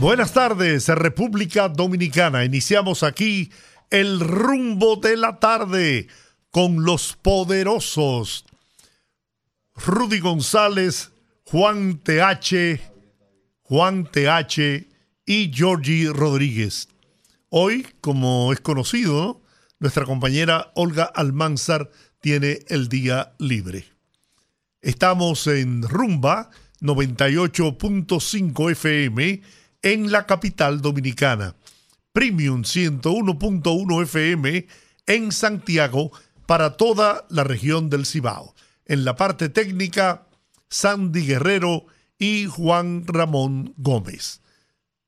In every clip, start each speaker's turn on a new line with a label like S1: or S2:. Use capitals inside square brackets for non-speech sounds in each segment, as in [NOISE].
S1: Buenas tardes, República Dominicana. Iniciamos aquí el rumbo de la tarde con los poderosos Rudy González, Juan TH, Juan TH y Georgie Rodríguez. Hoy, como es conocido, nuestra compañera Olga Almanzar tiene el día libre. Estamos en Rumba 98.5 FM en la capital dominicana. Premium 101.1 FM en Santiago para toda la región del Cibao. En la parte técnica, Sandy Guerrero y Juan Ramón Gómez.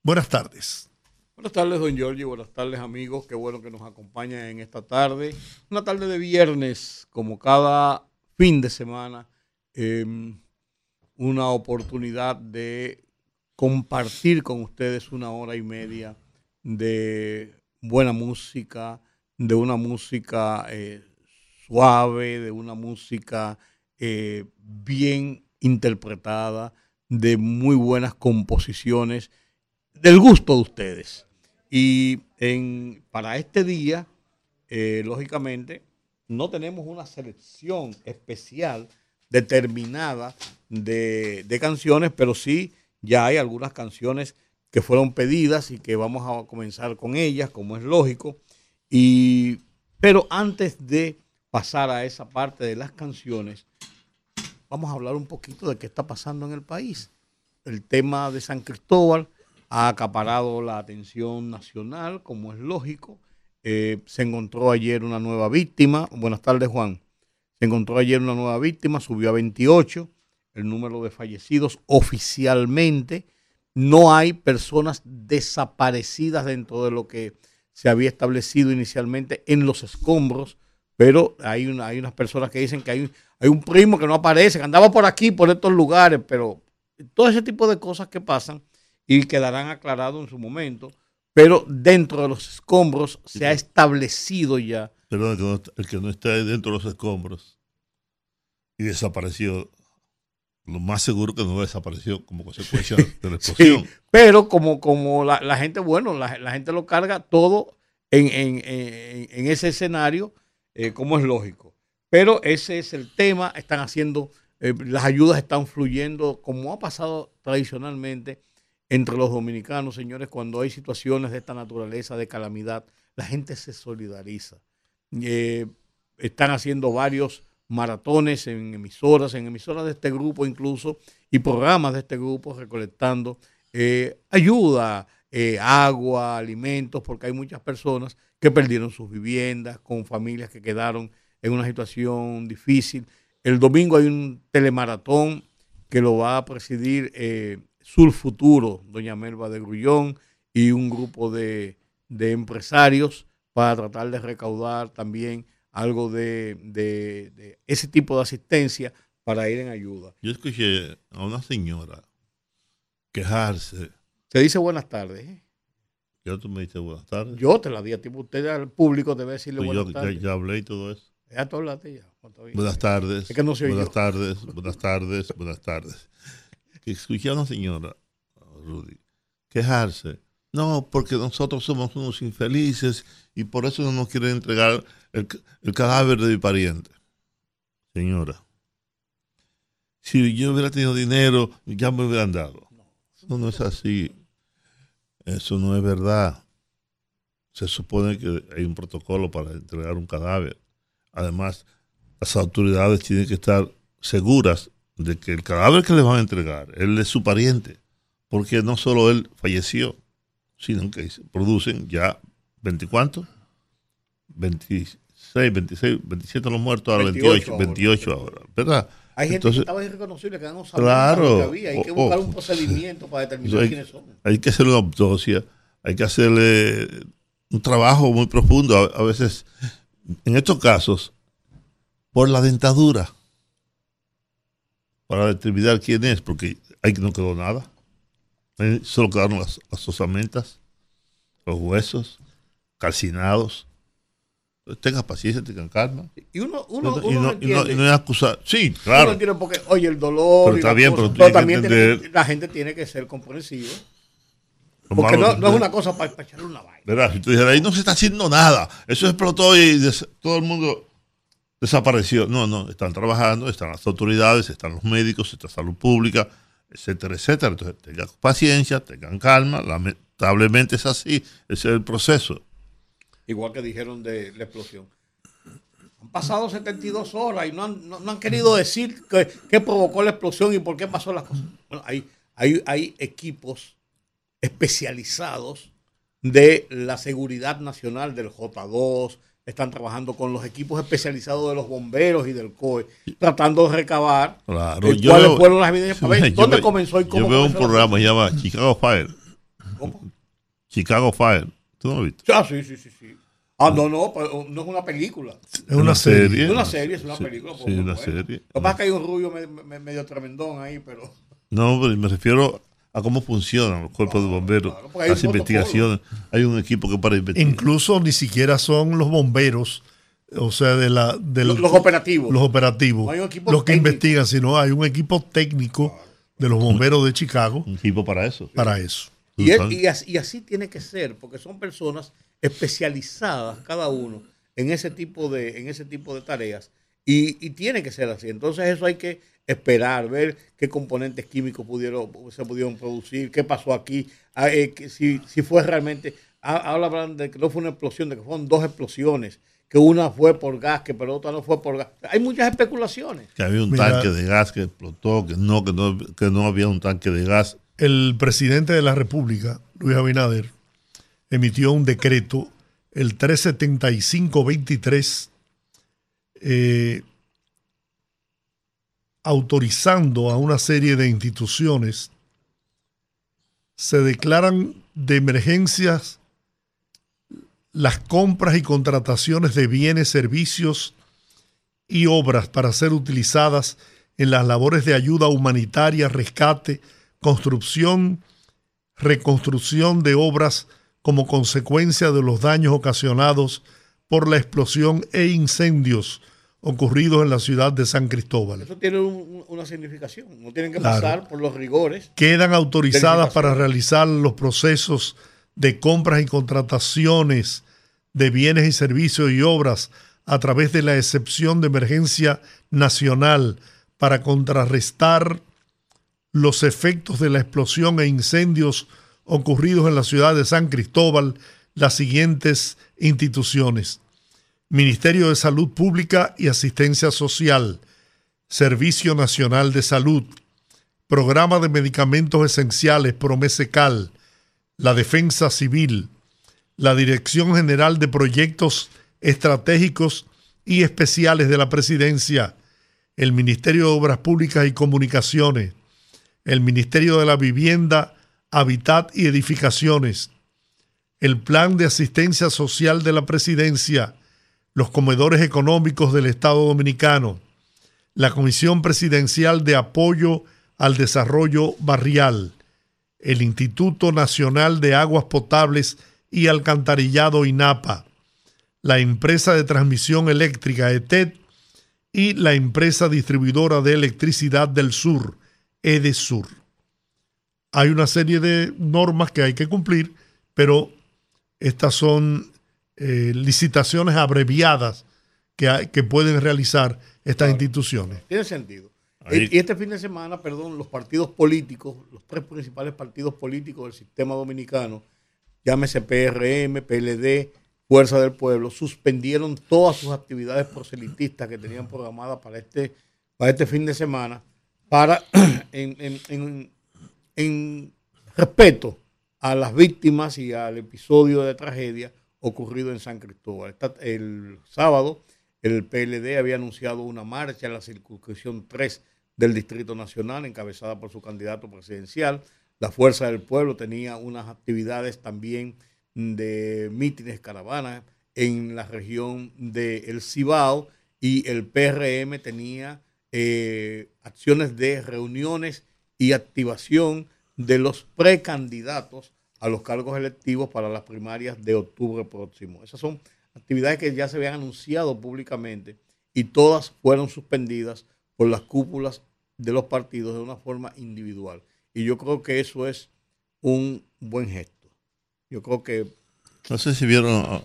S1: Buenas tardes.
S2: Buenas tardes, don Giorgio. Buenas tardes, amigos. Qué bueno que nos acompañan en esta tarde. Una tarde de viernes, como cada fin de semana. Em, una oportunidad de compartir con ustedes una hora y media de buena música, de una música eh, suave, de una música eh, bien interpretada, de muy buenas composiciones, del gusto de ustedes. Y en, para este día, eh, lógicamente, no tenemos una selección especial determinada de, de canciones, pero sí ya hay algunas canciones que fueron pedidas y que vamos a comenzar con ellas, como es lógico. Y, pero antes de pasar a esa parte de las canciones, vamos a hablar un poquito de qué está pasando en el país. El tema de San Cristóbal ha acaparado la atención nacional, como es lógico. Eh, se encontró ayer una nueva víctima. Buenas tardes, Juan. Se encontró ayer una nueva víctima, subió a 28 el número de fallecidos oficialmente. No hay personas desaparecidas dentro de lo que se había establecido inicialmente en los escombros, pero hay, una, hay unas personas que dicen que hay, hay un primo que no aparece, que andaba por aquí, por estos lugares, pero todo ese tipo de cosas que pasan y quedarán aclarados en su momento, pero dentro de los escombros se ha establecido ya.
S3: Perdón, el que no está dentro de los escombros y desapareció lo más seguro que no desapareció como consecuencia [LAUGHS] de la explosión.
S2: Sí, pero como, como la, gente, bueno, la, gente lo carga todo en, en, ese escenario, eh, como es lógico. Pero ese es el tema, están haciendo, eh, las ayudas están fluyendo, como ha pasado tradicionalmente entre los dominicanos, señores, cuando hay situaciones de esta naturaleza, de calamidad, la gente se solidariza. Eh, están haciendo varios maratones en emisoras, en emisoras de este grupo incluso, y programas de este grupo recolectando eh, ayuda, eh, agua, alimentos, porque hay muchas personas que perdieron sus viviendas, con familias que quedaron en una situación difícil. El domingo hay un telemaratón que lo va a presidir eh, Sur Futuro, doña Melba de Grullón, y un grupo de, de empresarios para tratar de recaudar también algo de, ese tipo de asistencia para ir en ayuda.
S3: Yo escuché a una señora quejarse.
S2: Se dice buenas tardes. ¿eh?
S3: Yo tú me dices buenas tardes.
S2: Yo te la di a ti, usted al público debe decirle pues buenas tardes.
S3: Ya, hablé y todo eso.
S2: Ya tú hablaste ya.
S3: Buenas tardes. buenas tardes, buenas tardes, buenas tardes. Escuché a una señora, Rudy, quejarse. No, porque nosotros somos unos infelices y por eso no nos quieren entregar el, cadáver de mi pariente. Señora, si yo hubiera tenido dinero, ya me hubieran dado. Eso no es así. Eso no es verdad. Se supone que hay un protocolo para entregar un cadáver. Además, las autoridades tienen que estar seguras de que el cadáver que le van a entregar es de su pariente, porque no solo él falleció, sino que producen ya 20 cuántos, 26 26, 27 los muertos, ahora 28, 28 ahora, ¿verdad?
S2: Hay gente que estaba irreconocible, que no sabía
S3: claro,
S2: que había. Hay que buscar un procedimiento para determinar quiénes son.
S3: Hay que hacerle una autopsia, hay que hacerle un trabajo muy profundo, a, veces, en estos casos, por la dentadura, para determinar quién es, porque ahí no quedó nada. Solo quedaron las, las osamentas, los huesos calcinados. Tenga paciencia, tenga calma.
S2: Y uno, uno,
S3: y no, y no, es acusar. Sí, claro. Uno
S2: porque, oye, el dolor.
S3: Pero está bien, pero,
S2: también la gente tiene que ser comprensiva. Porque no, no, es una cosa para, echarle una vaina.
S3: ¿Verdad? Si tú dices, ahí no se está haciendo nada. Eso explotó y todo el mundo desapareció. No, no, están trabajando, están las autoridades, están los médicos, está salud pública, etcétera, etcétera. Entonces, tengan paciencia, tengan calma. Lamentablemente es así, ese es el proceso
S2: igual que dijeron de la explosión. Han pasado 72 horas y no han, no, han querido decir qué, provocó la explosión y por qué pasó las cosas. Bueno, hay, hay, hay equipos especializados de la seguridad nacional del J2, están trabajando con los equipos especializados de los bomberos y del COE, tratando de recabar
S3: claro, eh, cuáles
S2: fueron las evidencias para ver dónde comenzó y cómo.
S3: Yo veo un programa que se llama Chicago Fire. ¿Cómo? Chicago Fire. ¿Tú no lo viste?
S2: Ah, sí, sí, sí. sí. Ah, no, no, no es una película.
S1: Es una serie.
S2: Es una serie, es una película.
S3: Sí, una serie.
S2: Lo que pasa es que hay un rubio medio tremendón ahí, pero...
S3: No, pero me refiero a cómo funcionan los cuerpos de bomberos, las investigaciones. Hay un equipo que para investigar.
S1: Incluso ni siquiera son los bomberos, o sea, de la,
S2: los, operativos.
S1: Los operativos. los que investigan, sino hay un equipo técnico de los bomberos de Chicago.
S3: Un equipo para eso.
S1: Para eso.
S2: Y, y, así, y así tiene que ser, porque son personas especializadas cada uno en ese tipo de, en ese tipo de tareas. Y, tiene que ser así. Entonces eso hay que esperar, ver qué componentes químicos pudieron, se pudieron producir, qué pasó aquí, ah, eh, si, si, fue realmente, hablan de que no fue una explosión, de que fueron dos explosiones, que una fue por gas, que pero otra no fue por gas. Hay muchas especulaciones.
S3: Que había un tanque de gas que explotó, que no, que no, que no había un tanque de gas.
S1: El presidente de la República, Luis Abinader, emitió un decreto, el 375-23, eh, autorizando a una serie de instituciones, se declaran de emergencias las compras y contrataciones de bienes, servicios y obras para ser utilizadas en las labores de ayuda humanitaria, rescate, construcción, reconstrucción de obras como consecuencia de los daños ocasionados por la explosión e incendios ocurridos en la ciudad de San Cristóbal.
S2: Eso tiene una significación, no tienen que pasar por los rigores.
S1: Quedan autorizadas para realizar los procesos de compras y contrataciones de bienes y servicios y obras a través de la excepción de emergencia nacional para contrarrestar los efectos de la explosión e incendios ocurridos en la ciudad de San Cristóbal las siguientes instituciones. Ministerio de Salud Pública y Asistencia Social, Servicio Nacional de Salud, Programa de Medicamentos Esenciales Promesecal, la Defensa Civil, la Dirección General de Proyectos Estratégicos y Especiales de la Presidencia, el Ministerio de Obras Públicas y Comunicaciones, el Ministerio de la Vivienda Habitat y Edificaciones, el Plan de Asistencia Social de la Presidencia, los comedores económicos del Estado Dominicano, la Comisión Presidencial de Apoyo al Desarrollo Barrial, el Instituto Nacional de Aguas Potables y Alcantarillado INAPA, la Empresa de Transmisión Eléctrica ETED y la Empresa Distribuidora de Electricidad del Sur, EDESUR hay una serie de normas que hay que cumplir, pero estas son eh, licitaciones abreviadas que, que pueden realizar estas instituciones.
S2: Tiene sentido. Y este fin de semana, perdón, los partidos políticos, los tres principales partidos políticos del sistema dominicano, llámese PRM, PLD, Fuerza del Pueblo, suspendieron todas sus actividades proselitistas que tenían programadas para este, para este fin de semana, para [CLEARS THROAT] en en respeto a las víctimas y al episodio de tragedia ocurrido en San Cristóbal. El sábado el PLD había anunciado una marcha en la circunscripción 3 del Distrito Nacional, encabezada por su candidato presidencial. La Fuerza del Pueblo tenía unas actividades también de mítines, caravanas en la región del Cibao y el PRM tenía eh, acciones de reuniones y activación de los precandidatos a los cargos electivos para las primarias de octubre próximo. Esas son actividades que ya se habían anunciado públicamente y todas fueron suspendidas por las cúpulas de los partidos de una forma individual. Y yo creo que eso es un buen gesto. Yo creo que...
S3: No sé si vieron uh,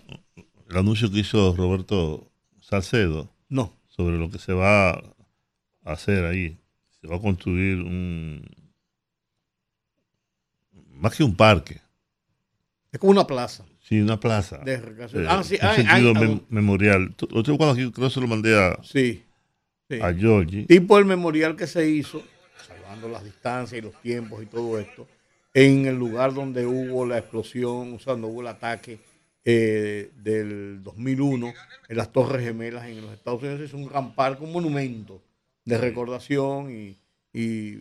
S3: el anuncio que hizo Roberto Salcedo.
S2: No.
S3: Sobre lo que se va a hacer ahí. Se va a construir un... Más que un parque.
S2: Es como una plaza.
S3: Sí, una plaza.
S2: De
S3: eh, ah, sí. Un sentido memorial. Otro cuando aquí creo que se lo mandé a,
S2: sí,
S3: a Georgie.
S2: Tipo el memorial que se hizo, salvando las distancias y los tiempos y todo esto, en el lugar donde hubo la explosión, o sea, donde hubo el ataque eh, del 2001 en las Torres Gemelas en los Estados Unidos. Es un gran parque, un monumento de recordación y, y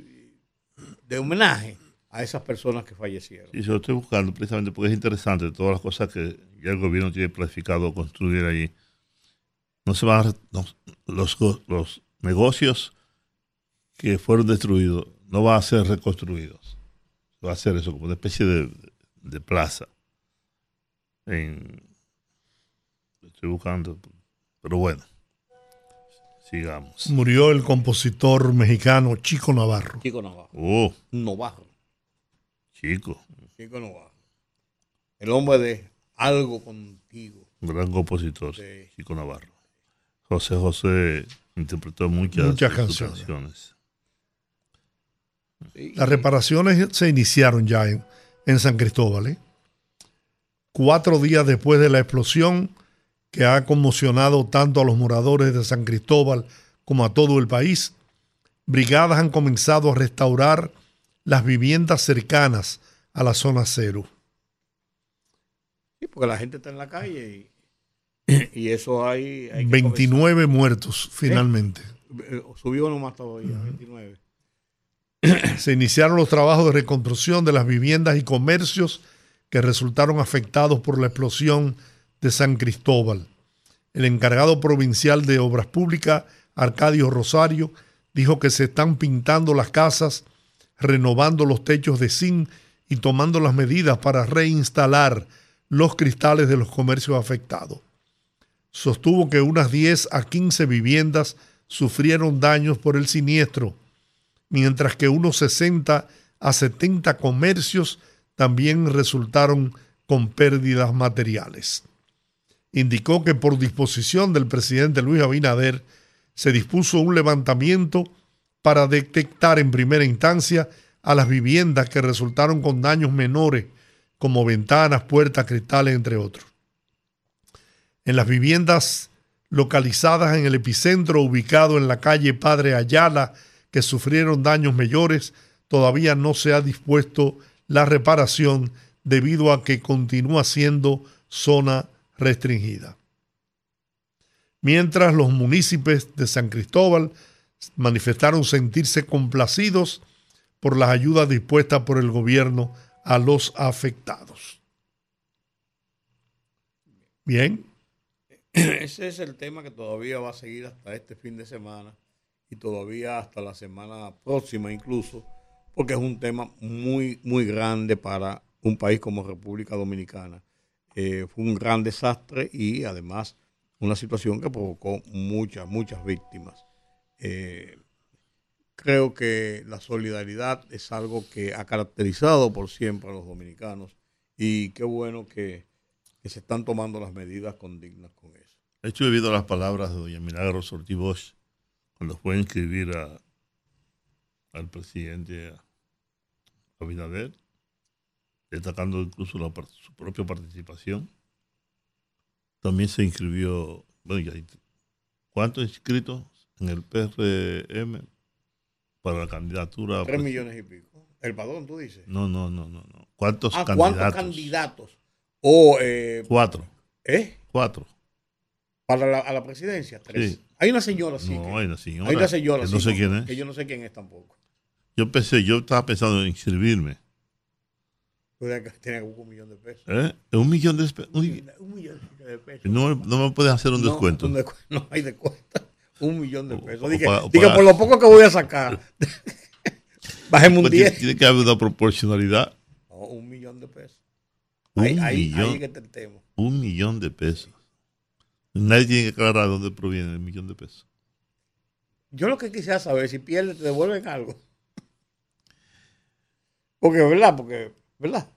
S2: de homenaje a esas personas que fallecieron.
S3: Y yo lo estoy buscando precisamente porque es interesante todas las cosas que ya el gobierno tiene planificado construir allí. No se van a, los, los negocios que fueron destruidos no van a ser reconstruidos. Va a ser eso como una especie de, plaza. estoy buscando, pero bueno. Sigamos.
S1: Murió el compositor mexicano Chico Navarro.
S2: Chico Navarro.
S3: Oh.
S2: Navarro.
S3: Chico.
S2: Chico Navarro. El hombre de Algo Contigo.
S3: Un gran compositor, Chico Navarro. José José interpretó muchas,
S1: muchas canciones. Las reparaciones se iniciaron ya en, en San Cristóbal. ¿eh? Cuatro días después de la explosión que ha conmocionado tanto a los moradores de San Cristóbal como a todo el país, brigadas han comenzado a restaurar las viviendas cercanas a la zona cero.
S2: Sí, porque la gente está en la calle y, eso hay...
S1: 29 muertos finalmente.
S2: Eh, subió nomás todavía, 29.
S1: Se iniciaron los trabajos de reconstrucción de las viviendas y comercios que resultaron afectados por la explosión de San Cristóbal. El encargado provincial de Obras Públicas, Arcadio Rosario, dijo que se están pintando las casas renovando los techos de zinc y tomando las medidas para reinstalar los cristales de los comercios afectados. Sostuvo que unas 10 a 15 viviendas sufrieron daños por el siniestro, mientras que unos 60 a 70 comercios también resultaron con pérdidas materiales. Indicó que por disposición del presidente Luis Abinader se dispuso un levantamiento para detectar en primera instancia a las viviendas que resultaron con daños menores, como ventanas, puertas, cristales, entre otros. En las viviendas localizadas en el epicentro ubicado en la calle Padre Ayala, que sufrieron daños mayores, todavía no se ha dispuesto la reparación debido a que continúa siendo zona restringida. Mientras los municipios de San Cristóbal manifestaron sentirse complacidos por las ayudas dispuestas por el gobierno a los afectados. Bien. [CLEARS THROAT]
S2: Ese es el tema que todavía va a seguir hasta este fin de semana y todavía hasta la semana próxima incluso, porque es un tema muy, muy grande para un país como República Dominicana. Eh, fue un gran desastre y además una situación que provocó muchas, muchas víctimas. Eh, creo que la solidaridad es algo que ha caracterizado por siempre a los dominicanos y qué bueno que, se están tomando las medidas condignas con eso.
S3: He hecho debido a las palabras de doña Milagros Ortiz Bosch cuando fue a inscribir al presidente Abinader, destacando incluso su propia participación. También se inscribió, bueno, ¿cuántos inscritos? En el PRM para la candidatura.
S2: Tres millones y pico. El padrón, tú dices.
S3: No, no, no, no. no. ¿Cuántos
S2: ah,
S3: candidatos?
S2: ¿Cuántos candidatos? O, eh,
S3: Cuatro.
S2: ¿Eh?
S3: Cuatro.
S2: ¿Para la, a la presidencia? Tres. Sí. Hay una señora, sí.
S3: No, hay una señora.
S2: Hay una señora,
S3: que no sé quién es.
S2: Que yo no sé quién es tampoco.
S3: Yo pensé, yo estaba pensando en inscribirme.
S2: Tiene un millón de pesos.
S3: ¿Eh? ¿Un millón de, pesos? un millón de pesos. No, no me puedes hacer un descuento. [LAUGHS]
S2: no hay descuento. Un millón de pesos. Diga, por lo poco que voy a sacar. [LAUGHS] Bajemos un 10. Pues
S3: tiene que haber una proporcionalidad.
S2: un millón de pesos.
S3: Un millón. un millón de pesos. Nadie tiene que aclarar dónde proviene el millón de pesos.
S2: Yo lo que quisiera saber si pierdes te devuelven algo. Porque, ¿verdad? Porque, ¿verdad?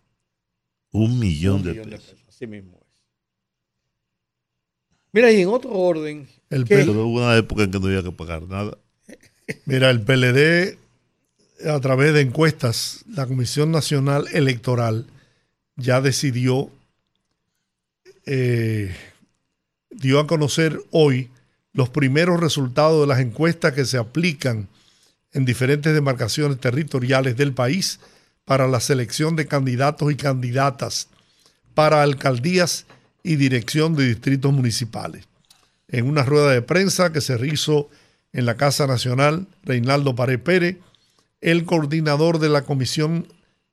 S3: Un millón, de, pesos.
S2: Así mismo. Mira, y en otro orden.
S3: El pero hubo una época en que no había que pagar nada.
S1: Mira, el PLD, a través de encuestas, la Comisión Nacional Electoral ya decidió, eh, dio a conocer hoy los primeros resultados de las encuestas que se aplican en diferentes demarcaciones territoriales del país para la selección de candidatos y candidatas para alcaldías y dirección de distritos municipales. En una rueda de prensa que se hizo en la Casa Nacional, Reinaldo Paré Pérez, el coordinador de la Comisión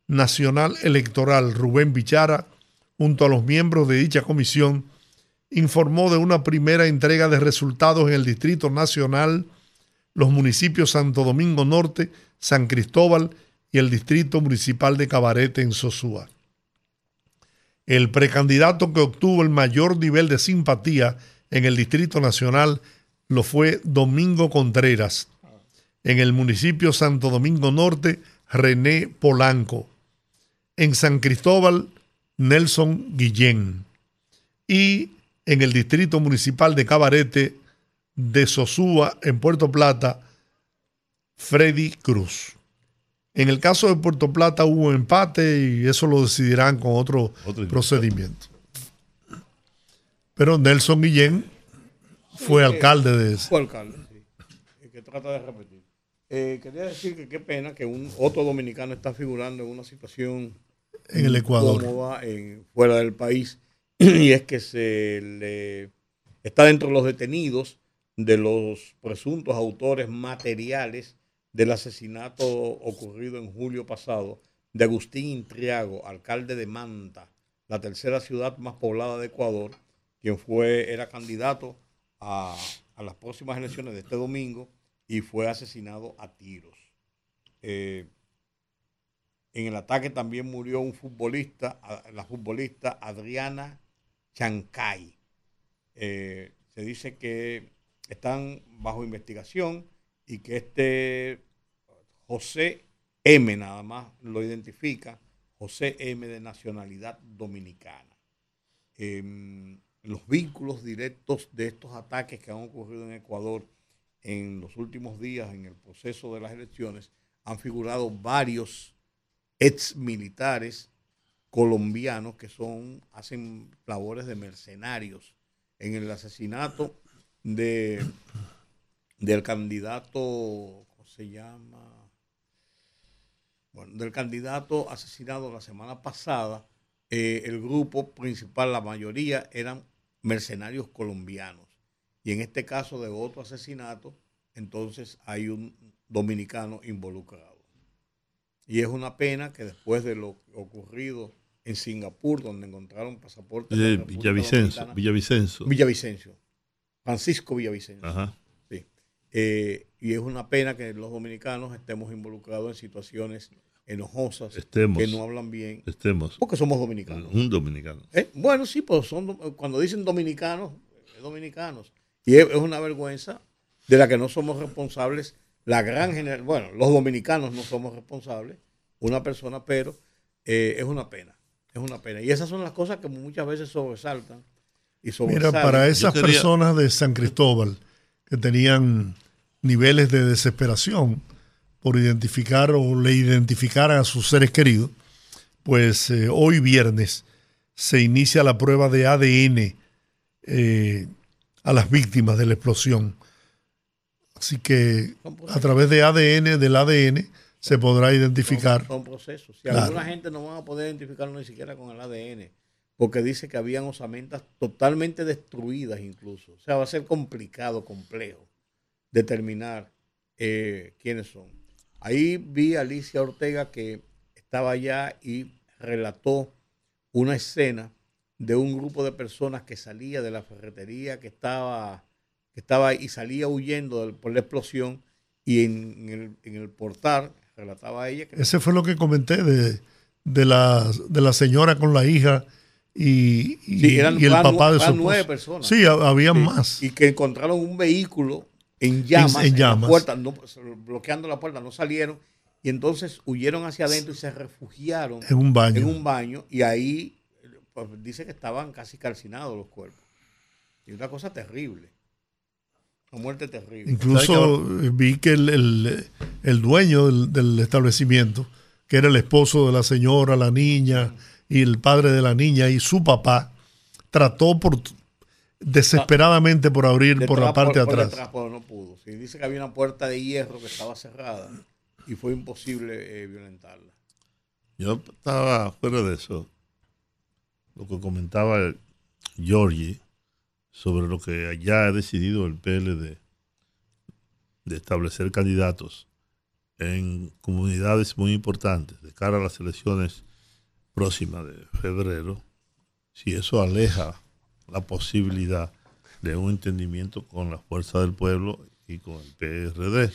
S1: Nacional Electoral, Rubén Bichara, junto a los miembros de dicha comisión, informó de una primera entrega de resultados en el Distrito Nacional, los municipios Santo Domingo Norte, San Cristóbal y el Distrito Municipal de Cabarete en Sosúa. El precandidato que obtuvo el mayor nivel de simpatía en el Distrito Nacional lo fue Domingo Contreras. En el municipio Santo Domingo Norte, René Polanco. En San Cristóbal, Nelson Guillén. Y en el Distrito Municipal de Cabarete de Sosúa, en Puerto Plata, Freddy Cruz. En el caso de Puerto Plata hubo empate y eso lo decidirán con otro, procedimiento. Pero Nelson Guillén fue alcalde de ese.
S2: Fue alcalde, sí. que trata de repetir. Eh, quería decir que qué pena que un otro dominicano está figurando en una situación
S1: en el Ecuador
S2: fuera del país [CLEARS THROAT] y es que se le está dentro de los detenidos de los presuntos autores materiales del asesinato ocurrido en julio pasado de Agustín Intriago, alcalde de Manta, la tercera ciudad más poblada de Ecuador, quien fue, era candidato a, las próximas elecciones de este domingo y fue asesinado a tiros. Eh, en el ataque también murió un futbolista, la futbolista Adriana Chancay. Eh, se dice que están bajo investigación y que este José M nada más lo identifica, José M de nacionalidad dominicana. Em, los vínculos directos de estos ataques que han ocurrido en Ecuador en los últimos días en el proceso de las elecciones han figurado varios ex militares colombianos que son hacen labores de mercenarios en el asesinato de del candidato, ¿cómo se llama? Bueno, del candidato asesinado la semana pasada, eh, el grupo principal, la mayoría eran mercenarios colombianos. Y en este caso de otro asesinato, entonces hay un dominicano involucrado. Y es una pena que después de lo ocurrido en Singapur, donde encontraron pasaportes.
S3: De Villavicencio, Villavicencio.
S2: Villavicencio. Francisco Villavicencio. Ajá. Eh, y es una pena que los dominicanos estemos involucrados en situaciones enojosas que no hablan bien.
S3: Estemos.
S2: Porque somos dominicanos.
S3: Un dominicano.
S2: Eh, bueno, sí, pues son, cuando dicen dominicanos, dominicanos. Y es, una vergüenza de la que no somos responsables. La gran general, bueno, los dominicanos no somos responsables, una persona, pero eh, es una pena. Es una pena. Y esas son las cosas que muchas veces sobresaltan. Y
S1: Mira, para esas personas de San Cristóbal que tenían niveles de desesperación por identificar o le identificaran a sus seres queridos, pues eh, hoy viernes se inicia la prueba de ADN eh, a las víctimas de la explosión. Así que a través de ADN, del ADN, se podrá identificar.
S2: Son, procesos. Si alguna gente no va a poder identificarlo ni siquiera con el ADN, porque dice que habían osamentas totalmente destruidas incluso. O sea, va a ser complicado, complejo determinar eh, quiénes son. Ahí vi a Alicia Ortega que estaba allá y relató una escena de un grupo de personas que salía de la ferretería que estaba, que estaba y salía huyendo por la explosión y en, el, en el portal relataba ella. Que
S1: Ese fue lo que comenté de, de, la, de la señora con la hija y, y, el papá de su nueve personas. Sí, había más.
S2: Y que encontraron un vehículo en llamas, en, llamas. puerta, bloqueando la puerta, no salieron. Y entonces huyeron hacia adentro y se refugiaron
S1: en un baño.
S2: En un baño y ahí pues, dice que estaban casi calcinados los cuerpos. Y una cosa terrible. Una muerte terrible.
S1: Incluso vi que el, el, dueño del, del, establecimiento, que era el esposo de la señora, la niña y el padre de la niña y su papá, trató por desesperadamente por abrir por la parte de atrás.
S2: no pudo. dice que había una puerta de hierro que estaba cerrada y fue imposible eh, violentarla.
S3: Yo estaba fuera de eso. Lo que comentaba Georgie sobre lo que allá ha decidido el PLD de establecer candidatos en comunidades muy importantes de cara a las elecciones próximas de febrero, si eso aleja la posibilidad de un entendimiento con la fuerza del pueblo y con el PRD,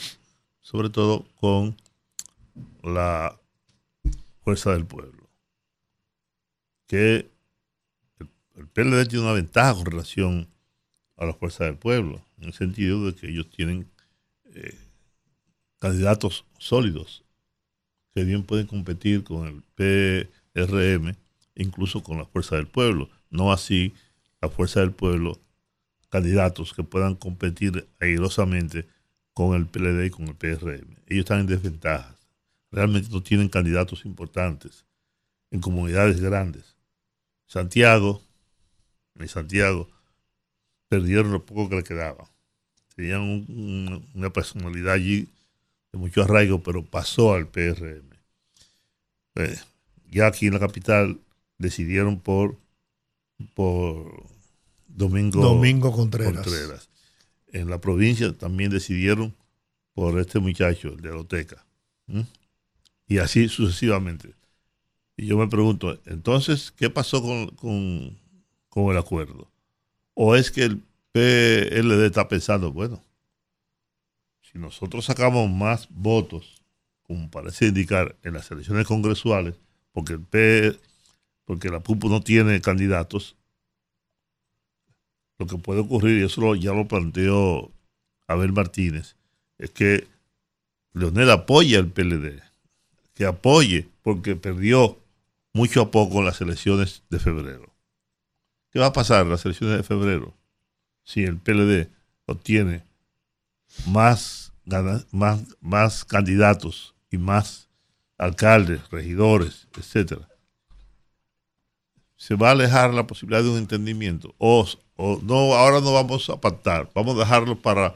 S3: sobre todo con la fuerza del pueblo. Que el, PLD tiene una ventaja con relación a la fuerza del pueblo, en el sentido de que ellos tienen eh, candidatos sólidos que bien pueden competir con el PRM, incluso con la fuerza del pueblo. No así la fuerza del pueblo candidatos que puedan competir airosamente con el PLD y con el PRM. Ellos están en desventajas. Realmente no tienen candidatos importantes en comunidades grandes. Santiago, en Santiago, perdieron lo poco que le quedaba. Tenían una personalidad allí de mucho arraigo, pero pasó al PRM. Eh, ya aquí en la capital decidieron por por Domingo,
S1: Domingo Contreras.
S3: En la provincia también decidieron por este muchacho, el de Loteca. Y así sucesivamente. Y yo me pregunto, entonces, ¿qué pasó con, con, el acuerdo? ¿O es que el PLD está pensando, bueno, si nosotros sacamos más votos, como parece indicar en las elecciones congresuales, porque el P, porque la PUPU no tiene candidatos, lo que puede ocurrir, y eso ya lo planteó Abel Martínez, es que Leonel apoya al PLD, que apoye, porque perdió mucho a poco las elecciones de febrero. ¿Qué va a pasar en las elecciones de febrero si el PLD obtiene más, más, más candidatos y más alcaldes, regidores, etcétera? se va a alejar la posibilidad de un entendimiento. O, no, ahora no vamos a pactar, vamos a dejarlo para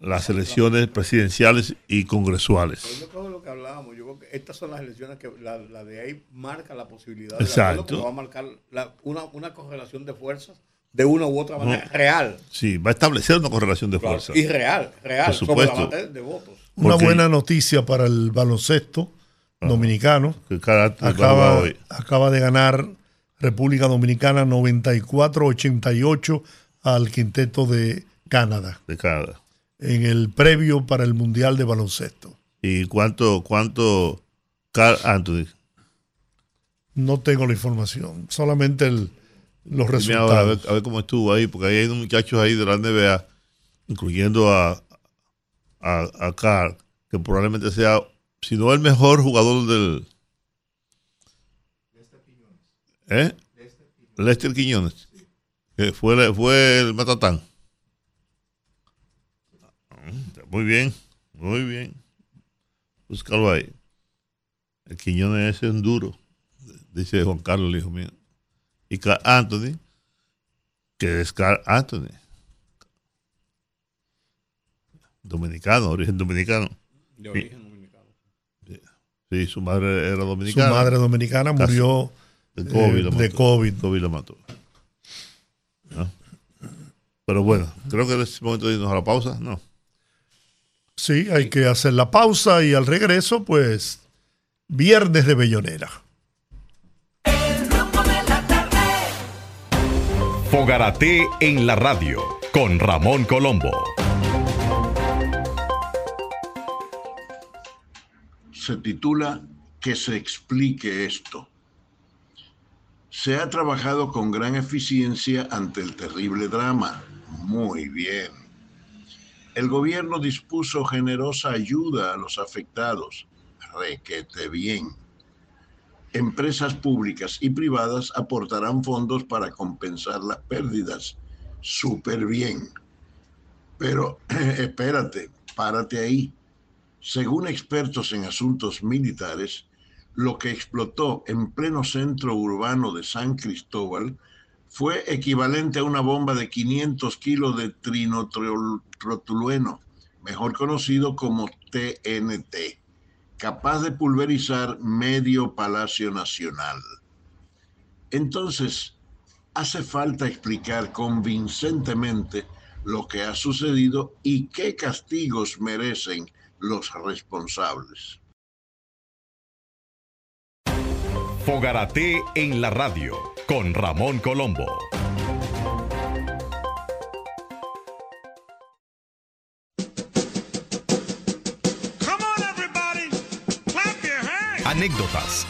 S3: las elecciones presidenciales y congresuales.
S2: Yo creo lo que hablábamos, yo creo que estas son las elecciones que la, de ahí marca la posibilidad
S3: Exacto.
S2: de va a marcar una, correlación de fuerzas de una u otra manera real.
S3: Sí, va a establecer una correlación de fuerzas.
S2: Y real, real,
S3: Por supuesto.
S2: de votos.
S1: Una buena noticia para el baloncesto dominicano.
S3: Que cada
S1: acaba, acaba de ganar República Dominicana 94-88 al quinteto de Canadá.
S3: De Canadá.
S1: En el previo para el Mundial de Baloncesto.
S3: ¿Y cuánto, cuánto Carl Anthony?
S1: No tengo la información, solamente el, los resultados.
S3: A ver, a ver, cómo estuvo ahí, porque hay unos muchachos ahí de la NBA, incluyendo a, a, a Carl, que probablemente sea, si no el mejor jugador del, ¿Eh? Lester Quiñones. Que fue, fue el Matatán. Muy bien, muy bien. Búscalo ahí. El Quiñones es un duro, dice Juan Carlos, el hijo mío. Y Carl Anthony, que es Carl Anthony. Dominicano, origen dominicano.
S2: De origen dominicano.
S3: Sí, su madre era dominicana.
S1: Su madre dominicana murió
S3: de COVID.
S1: Eh, de COVID.
S3: COVID la mató. Pero bueno, creo que es momento de irnos a la pausa, ¿no?
S1: Sí, hay que hacer la pausa y al regreso, pues, viernes de Bellonera.
S4: Fogarate en la radio con Ramón Colombo.
S5: Se titula Que se explique esto. Se ha trabajado con gran eficiencia ante el terrible drama. Muy bien. El gobierno dispuso generosa ayuda a los afectados. Requete bien. Empresas públicas y privadas aportarán fondos para compensar las pérdidas. Súper bien. Pero [CLEARS THROAT] espérate, párate ahí. Según expertos en asuntos militares, lo que explotó en pleno centro urbano de San Cristóbal fue equivalente a una bomba de 500 kilos de trinotrotulueno, mejor conocido como TNT, capaz de pulverizar medio Palacio Nacional. Entonces, hace falta explicar convincentemente lo que ha sucedido y qué castigos merecen los responsables.
S4: Fogarate en la radio con Ramón Colombo. Anécdotas.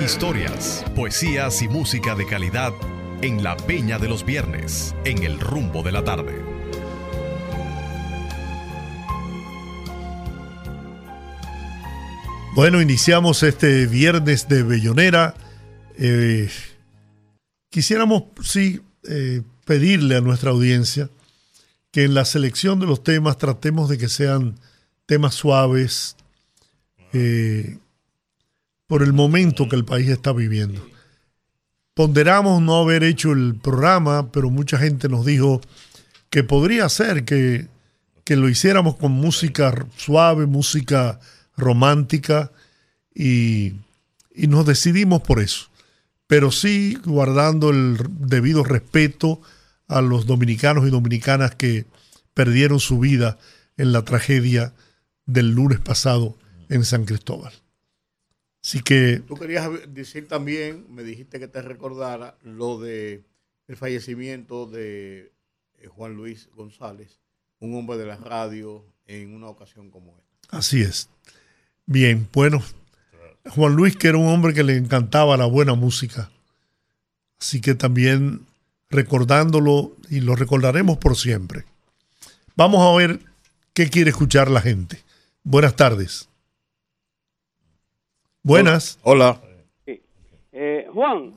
S4: Historias, poesías y música de calidad en la Peña de los Viernes, en el rumbo de la tarde.
S1: Bueno, iniciamos este viernes de Bellonera. Eh, quisiéramos, sí, eh, pedirle a nuestra audiencia que en la selección de los temas tratemos de que sean temas suaves eh, por el momento que el país está viviendo. Ponderamos no haber hecho el programa, pero mucha gente nos dijo que podría ser que, que lo hiciéramos con música suave, música romántica y, nos decidimos por eso. Pero sí guardando el debido respeto a los dominicanos y dominicanas que perdieron su vida en la tragedia del lunes pasado en San Cristóbal. Así que...
S2: Tú querías decir también, me dijiste que te recordara lo de el fallecimiento de eh, Juan Luis González, un hombre de la radio en una ocasión como esta.
S1: Así es. Bien, bueno, Juan Luis que era un hombre que le encantaba la buena música, así que también recordándolo y lo recordaremos por siempre. Vamos a ver qué quiere escuchar la gente. Buenas tardes. Buenas.
S2: Hola.
S6: Eh, Juan,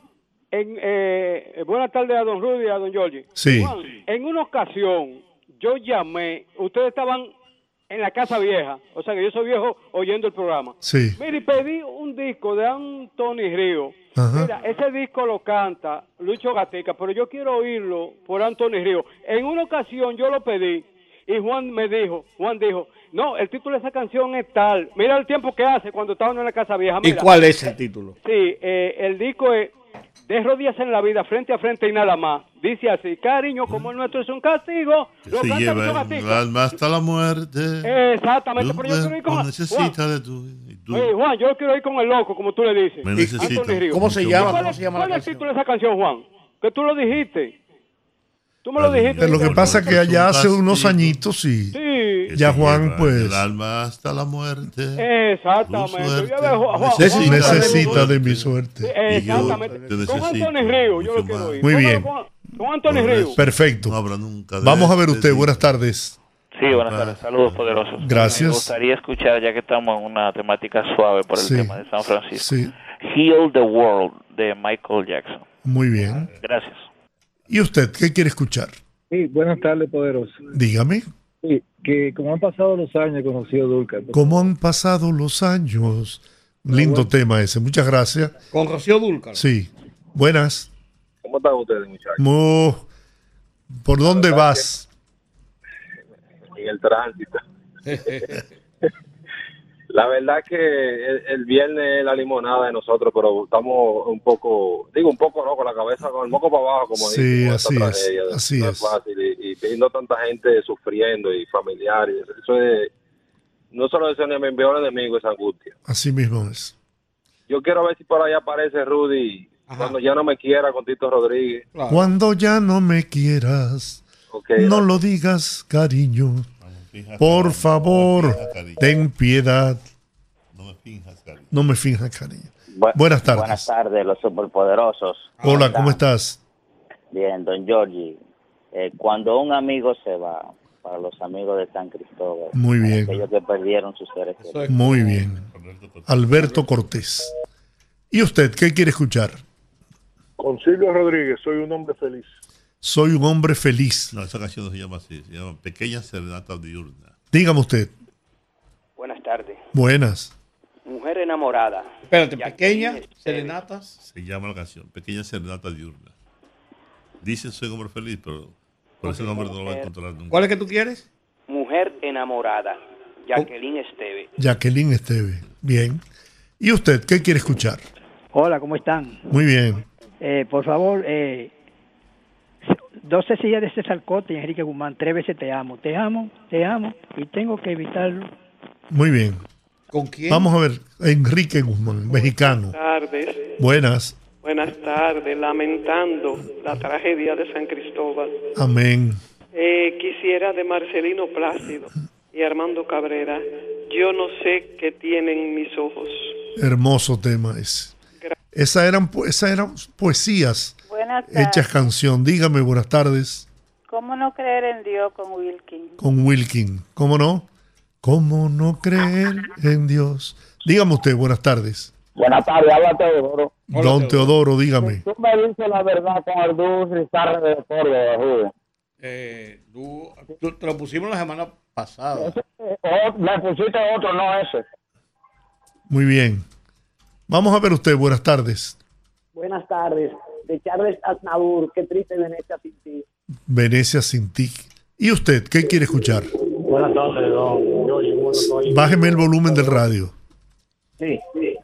S6: en, eh, buenas tardes a don Rudy y a don Giorgi.
S1: Sí.
S6: en una ocasión yo llamé, ustedes estaban en la casa vieja. O sea que yo soy viejo oyendo el programa.
S1: Sí.
S6: Mire, pedí un disco de Anthony Río. Mira, ese disco lo canta Lucho Gatica, pero yo quiero oírlo por Anthony Río. En una ocasión yo lo pedí y Juan me dijo, Juan dijo, no, el título de esa canción es tal. Mira el tiempo que hace cuando estaban en la casa vieja.
S2: ¿Y cuál es el título?
S6: Sí, eh, el disco es de rodillas en la vida, frente a frente y nada más. Dice así, cariño, como el nuestro es un castigo,
S3: lo se lleva el alma hasta la muerte.
S6: Exactamente, pero yo quiero ir con...
S3: necesita Juan, de tu.
S6: Oye, Juan, yo quiero ir con el loco, como tú le dices.
S3: Me necesita.
S2: ¿Cómo se llama?
S6: ¿Cuál,
S2: ¿Cómo se llama
S6: ¿cuál es el título de esa canción, Juan? Que tú lo dijiste. Tú me lo dijiste.
S1: lo que pasa es que allá hace unos añitos y ya Juan pues...
S3: El alma hasta la muerte.
S6: Exactamente.
S1: Juan, necesita de mi suerte.
S6: Exactamente. Con Antonio Río, yo lo quiero oír.
S1: Muy bien.
S6: Con, Antonio Río.
S1: Perfecto. Vamos a ver usted. Buenas tardes.
S7: Sí, buenas tardes. Saludos poderosos.
S1: Gracias.
S7: Me gustaría escuchar, ya que estamos en una temática suave por el tema de San Francisco. Heal the World de Michael Jackson.
S1: Muy bien.
S7: Gracias.
S1: ¿Y usted qué quiere escuchar?
S8: Sí, buenas tardes, poderoso.
S1: Dígame.
S8: Sí, que como han pasado los años conocido Dulcar.
S1: ¿Cómo han pasado los años? Lindo tema ese, muchas gracias.
S2: Con Rocío Dulcar.
S1: Sí. Buenas.
S8: ¿Cómo están ustedes, muchachos?
S1: ¿Por dónde vas?
S8: En el tránsito. [LAUGHS] La verdad que el, viernes es la limonada de nosotros, pero estamos un poco, digo un poco, ¿no? Con la cabeza, con el moco para abajo, como
S1: sí, así es, así
S8: no
S1: es.
S8: fácil. Y, viendo tanta gente sufriendo y familiares, eso es, no solo eso ni me envió el enemigo, esa angustia.
S1: Así mismo es.
S8: Yo quiero ver si por ahí aparece Rudy Cuando ya no me quiera con Tito Rodríguez.
S1: Cuando ya no me quieras, no lo digas, cariño. Por favor, ten piedad. No me finjas cariño. No me finjas cariño. buenas tardes.
S9: Buenas tardes, los superpoderosos.
S1: Hola, ¿cómo estás?
S9: Bien, don Giorgi. Eh, cuando un amigo se va, para los amigos de San Cristóbal.
S1: Muy bien.
S9: Aquellos que perdieron sus seres
S1: Muy bien. Alberto Cortés. ¿Y usted qué quiere escuchar?
S10: Con Silvio Rodríguez, soy un hombre feliz.
S1: Soy un hombre feliz.
S3: No, esa canción no se llama así, se llama Pequeña Serenata Diurna.
S1: Dígame usted.
S11: Buenas tardes.
S1: Buenas.
S11: Mujer enamorada.
S2: Espérate, Pequeña Serenatas.
S3: Se llama la canción, Pequeña Serenata Diurna. Dicen soy un hombre feliz, pero por ese nombre no lo va a encontrar nunca.
S2: ¿Cuál es que tú quieres?
S11: Mujer enamorada. Jacqueline Esteve.
S1: Jacqueline Esteve. Bien. ¿Y usted qué quiere escuchar?
S12: Hola, ¿cómo están?
S1: Muy bien.
S12: Eh, por favor, eh, 12 sillas de César Cote y Enrique Guzmán. Tres veces te amo. Te amo, te amo y tengo que evitarlo.
S1: Muy bien.
S2: ¿Con quién?
S1: Vamos a ver. Enrique Guzmán, mexicano.
S6: Buenas tardes.
S1: Buenas.
S6: Buenas tardes, lamentando la tragedia de San Cristóbal.
S1: Amén.
S6: Eh, quisiera de Marcelino Plácido y Armando Cabrera, yo no sé qué tienen mis ojos.
S1: Hermoso tema ese. Esas eran, esas eran poesías hechas canción. Dígame, buenas tardes.
S13: ¿Cómo no creer en Dios con Wilkin?
S1: Con Wilkin, ¿cómo no? ¿Cómo no creer en Dios? Dígame usted, buenas tardes.
S14: Buenas tardes, habla Teodoro.
S1: Don Teodoro, dígame.
S14: Tú me dices la verdad con el dúo Rizarre de Córdoba,
S2: eh, tú, te lo pusimos la semana pasada.
S14: Eh, me pusiste otro, no ese.
S1: Muy bien. Vamos a ver usted, buenas tardes.
S15: Buenas tardes. De Charles Aznavour, qué triste Venecia sin ti.
S1: Venecia sin ti. ¿Y usted qué quiere escuchar?
S16: Buenas tardes, don.
S1: Bájeme el volumen del radio.
S16: Sí, sí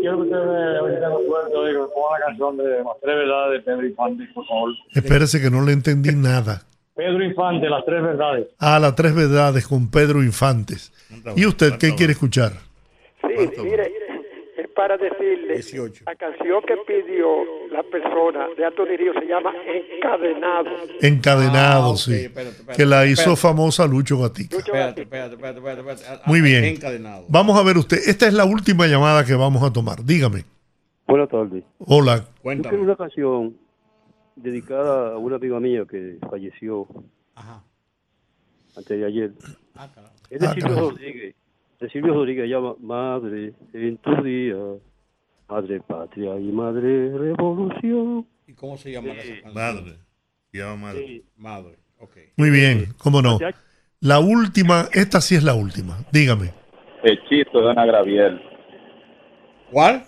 S16: quiero que usted me, me ponga la canción de Las Tres Verdades de Pedro Infante, por favor.
S1: Espérese que no le entendí nada.
S16: Pedro Infante, Las Tres Verdades.
S1: Ah, Las Tres Verdades con Pedro Infantes. ¿Y usted qué quiere escuchar?
S6: Sí, mire, para decirle, la canción que pidió la persona de Antonio Río se llama Encadenado.
S1: Encadenado, ah, sí. que la hizo famosa Lucho Gatica. Espérate, espérate, espérate, ah, Muy bien. Encadenado. Vamos a ver usted. Esta es la última llamada que vamos a tomar. Dígame.
S17: Buenas tardes.
S1: Hola.
S17: Cuéntame. Yo una canción dedicada a una amiga mía que falleció Ajá. antes de ayer. Ah, es de ah, Silvio Rodríguez de Silvio Rodríguez llama Madre en tu día, Madre Patria y Madre Revolución.
S2: ¿Y cómo se llama esa
S3: Madre. Se llama Madre.
S2: Madre, ok.
S1: Muy bien, cómo no. La última, esta sí es la última, dígame.
S8: Hechizo de Ana Graviel.
S2: ¿Cuál?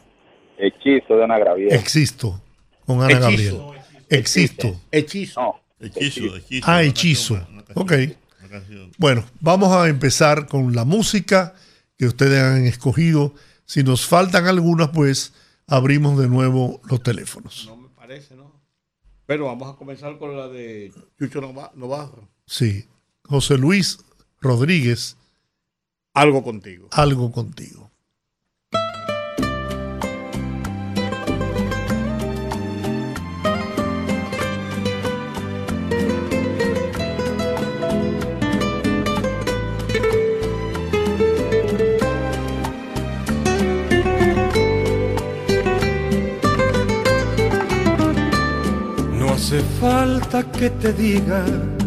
S8: Hechizo de Ana Graviel.
S1: Existo, con Ana Gabriel. Existo.
S2: Hechizo.
S3: Hechizo, hechizo.
S1: Ah, hechizo. Ok. Bueno, vamos a empezar con la música que ustedes han escogido. Si nos faltan algunas, pues abrimos de nuevo los teléfonos.
S2: No me parece, ¿no? Pero vamos a comenzar con la de Chucho Novarro.
S1: Sí. José Luis Rodríguez.
S2: Algo contigo.
S1: Algo contigo.
S18: Falta que te diga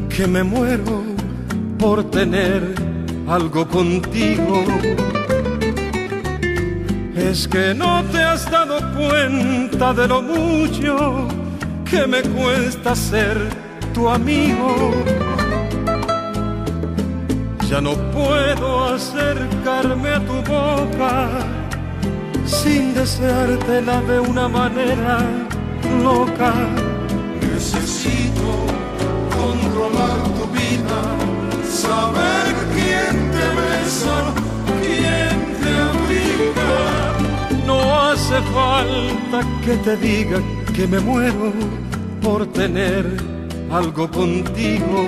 S18: que me muero por tener algo contigo. Es que no te has dado cuenta de lo mucho que me cuesta ser tu amigo. Ya no puedo acercarme a tu boca sin deseártela de una manera loca falta que te diga que me muero por tener algo contigo.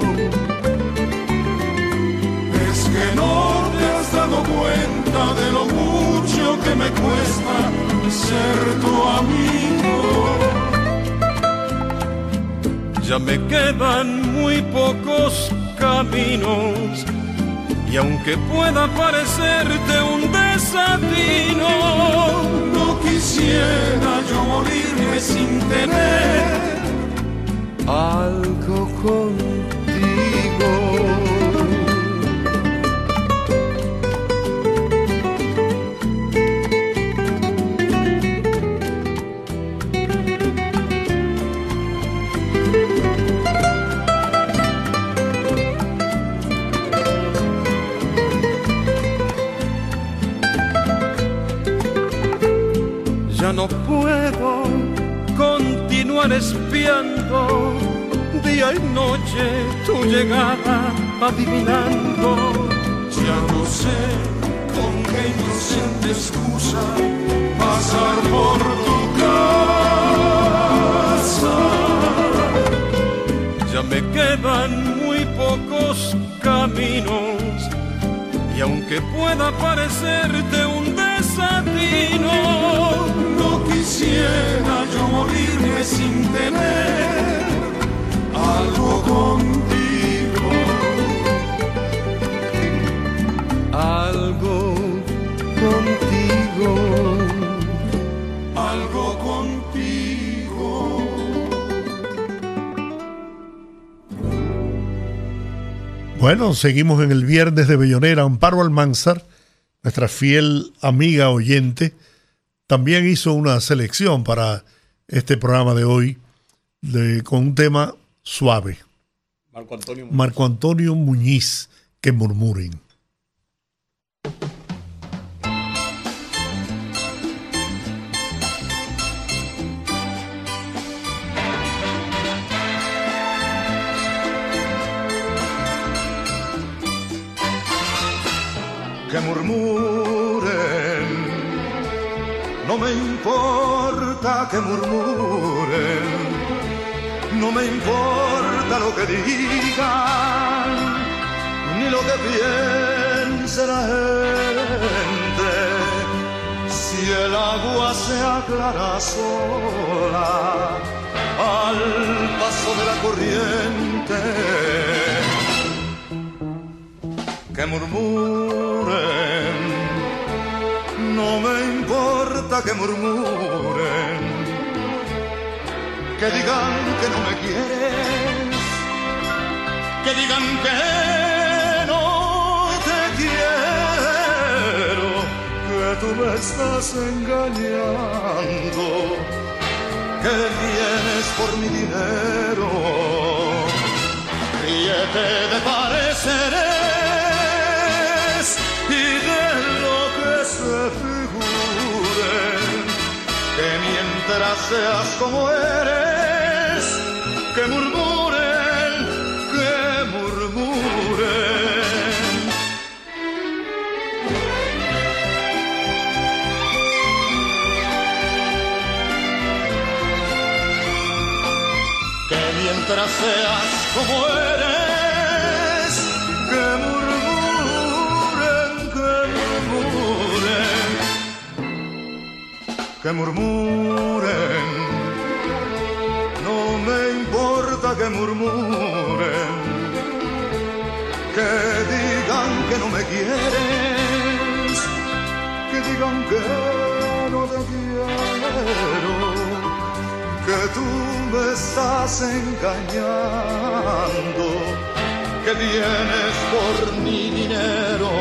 S19: Es que no te has dado cuenta de lo mucho que me cuesta ser tu amigo.
S18: Ya me quedan muy pocos caminos y aunque pueda parecerte un desatino,
S19: no quisiera yo morirme sin tener
S18: algo contigo. Puedo continuar espiando día y noche tu llegada adivinando.
S19: Ya no sé con qué inocente excusa pasar por tu casa.
S18: Ya me quedan muy pocos caminos y aunque pueda parecerte un desatino,
S19: no quisiera yo morirme sin tener algo contigo.
S18: Algo contigo.
S19: Algo contigo.
S1: Bueno, seguimos en el viernes de Bellonera. Amparo Almanzar, nuestra fiel amiga oyente, también hizo una selección para este programa de hoy de, con un tema suave.
S2: Marco Antonio,
S1: Marco Antonio Muñiz, que murmuren.
S20: que murmuren, no me importa que murmuren, no me importa lo que digan, ni lo que piense la gente, si el agua se aclara sola al paso de la corriente que murmuren, no me importa que murmuren, que digan que no me quieres, que digan que no te quiero, que tú me estás engañando, que vienes por mi dinero, ríete de pareceres seas como eres, que murmuren, que murmuren. Que mientras seas como eres, que murmuren. No me importa que murmuren, que digan que no me quieres, que digan que no te quiero que tú me estás engañando, que vienes por mi dinero,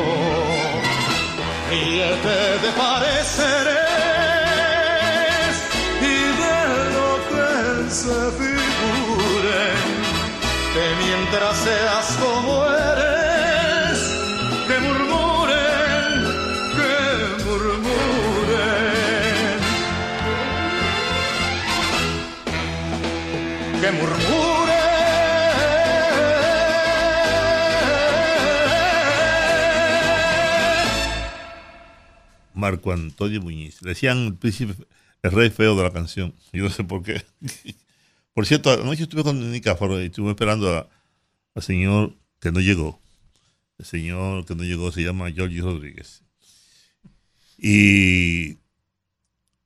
S20: ríete de pareceres se figure, que mientras seas como eres, que murmuren, que murmuren. que murmure.
S3: Marco Antonio Muñiz. Decían el príncipe, el rey feo de la canción. Yo no sé por qué. [LAUGHS] Por cierto, anoche estuve con Nicáforo y estuve esperando al señor que no llegó. El señor que no llegó se llama Georgie Rodríguez. Y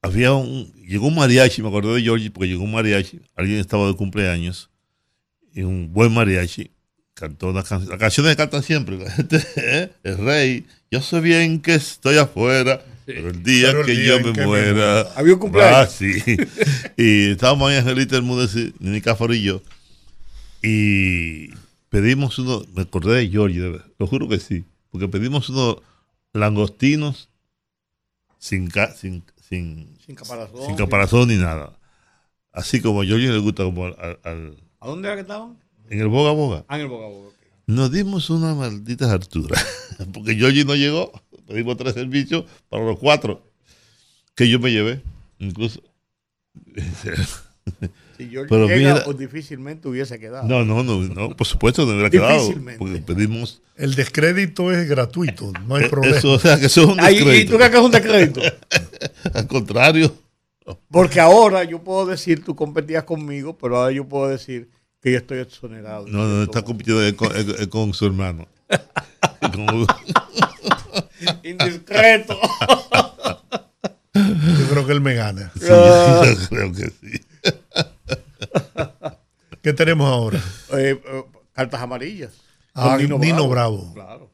S3: había un, llegó un mariachi, me acordé de Georgie porque llegó un mariachi, alguien estaba de cumpleaños, y un buen mariachi cantó una canción, las canciones que cantan siempre, [LAUGHS] ¿eh? el rey, yo sé bien que estoy afuera, pero el día que yo me muera,
S17: había un cumpleaños.
S3: Ah, sí. [LAUGHS] y estábamos en Angelita Mundo, Nini y yo, y pedimos uno, me acordé de Georgie, lo juro que sí, porque pedimos unos langostinos sin, sin, sin,
S17: sin, caparazón,
S3: sin caparazón ni nada. Así como a Georgie le gusta como al,
S17: ¿A dónde era que estaban?
S3: En el Boga Boga.
S17: Ah, en el Boga Boga.
S3: Nos dimos una maldita hartura. [LAUGHS] Porque Georgie no llegó. Pedimos tres servicios para los cuatro. Que yo me llevé. Incluso. [LAUGHS]
S17: Si yo Pero llega, pues difícilmente hubiese quedado.
S3: No, no, no, no por supuesto no hubiera quedado. Porque pedimos.
S1: El descrédito es gratuito, no hay problema.
S3: Eso, o sea, que eso es un descrédito.
S17: ¿Y tú crees que es un descrédito? [LAUGHS]
S3: Al contrario.
S17: Porque ahora yo puedo decir, tú competías conmigo, pero ahora yo puedo decir que yo estoy exonerado.
S3: No, no, está compitiendo con, su hermano. [LAUGHS]
S17: Indiscreto.
S1: Yo creo que él me gana.
S3: Sí, yo creo que sí.
S1: ¿Qué tenemos ahora?
S17: Eh, eh, cartas amarillas.
S1: Ah, Nino, Bravo.
S17: Claro.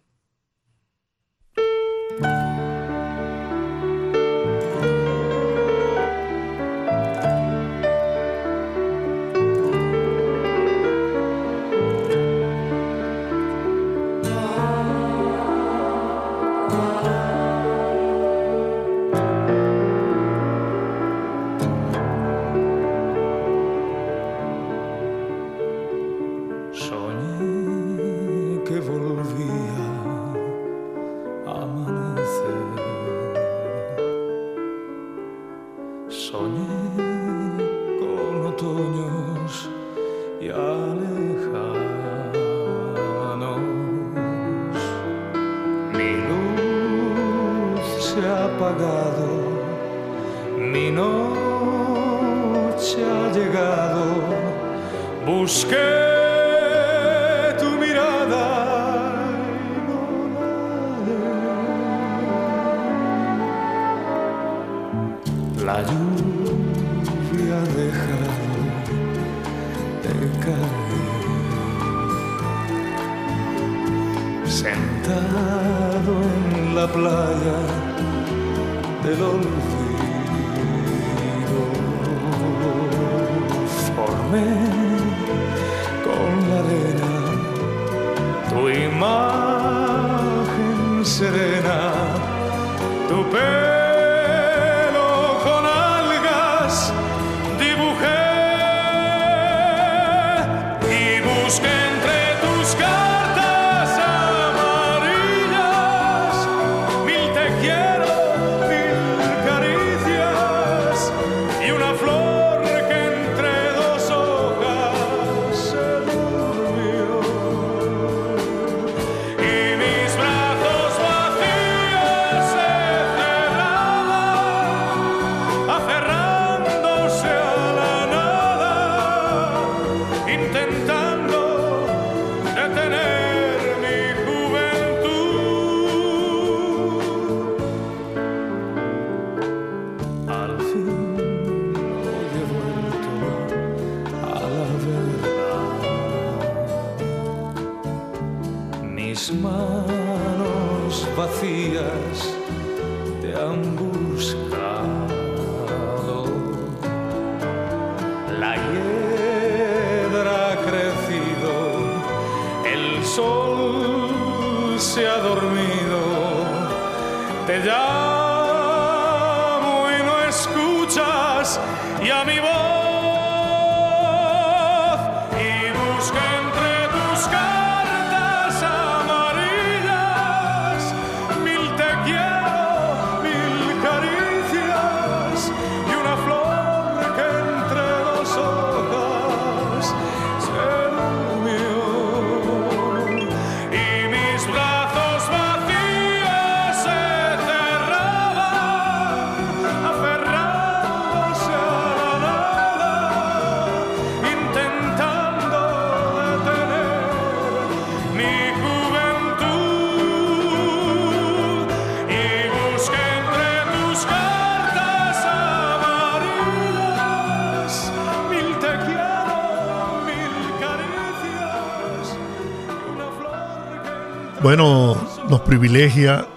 S1: Privilegia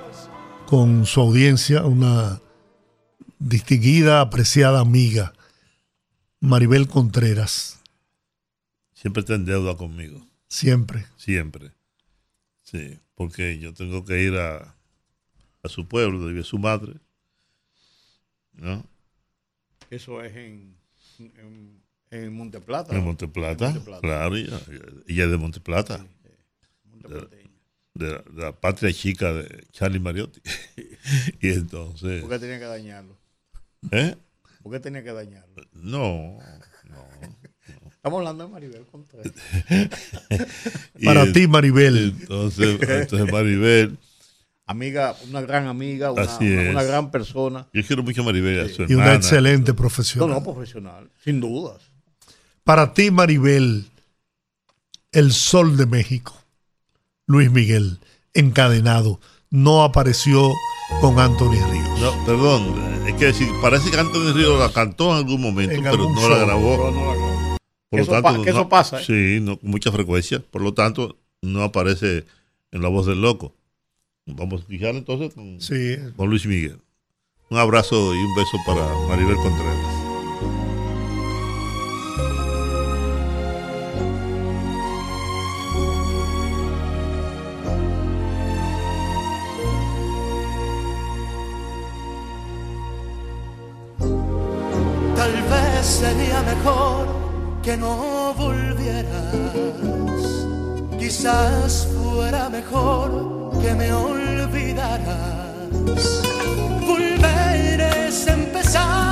S1: con su audiencia una distinguida, apreciada amiga, Maribel Contreras.
S3: Siempre está en deuda conmigo.
S1: Siempre.
S3: Siempre. Sí, porque yo tengo que ir a, a su pueblo, donde vive su madre. ¿No?
S2: Eso es en, en, en Monteplata.
S3: En Monteplata, claro, ella, ella, es de Monteplata. Sí, de, la, patria chica de Charlie Mariotti. [LAUGHS] y entonces.
S2: ¿Por qué tenía que dañarlo?
S3: ¿Eh?
S2: ¿Por qué tenía que dañarlo?
S3: No, no.
S2: Estamos hablando de Maribel Contreras. [LAUGHS]
S1: Para ti, Maribel.
S3: Entonces, entonces, Maribel.
S2: Amiga, una gran amiga, una, una, gran persona.
S3: Yo quiero mucho a Maribel,
S1: Y una excelente profesional.
S2: No, no, profesional, sin dudas.
S1: Para ti, Maribel, el sol de México. Luis Miguel, encadenado, no apareció con Anthony Ríos.
S3: No, perdón, es que decir, parece que Anthony Ríos la cantó en algún momento, pero no la, grabó.
S2: Por eso, lo tanto, eso pasa. ¿eh?
S3: Sí, no, con mucha frecuencia. Por lo tanto, no aparece en la voz del loco. Vamos a fijar entonces con, con Luis Miguel. Un abrazo y un beso para Maribel Contreras.
S21: Sería mejor que no volvieras. Quizás fuera mejor que me olvidaras. Volver es empezar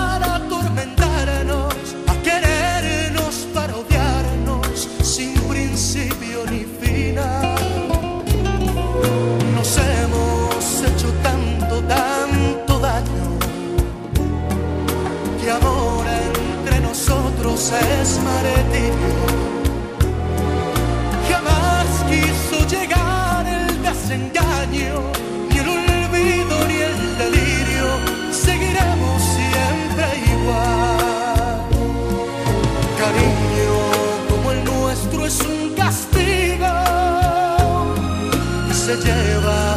S21: Jamás quiso llegar el desengaño, ni el olvido ni el delirio. Seguiremos siempre igual. Cariño como el nuestro es un castigo que se lleva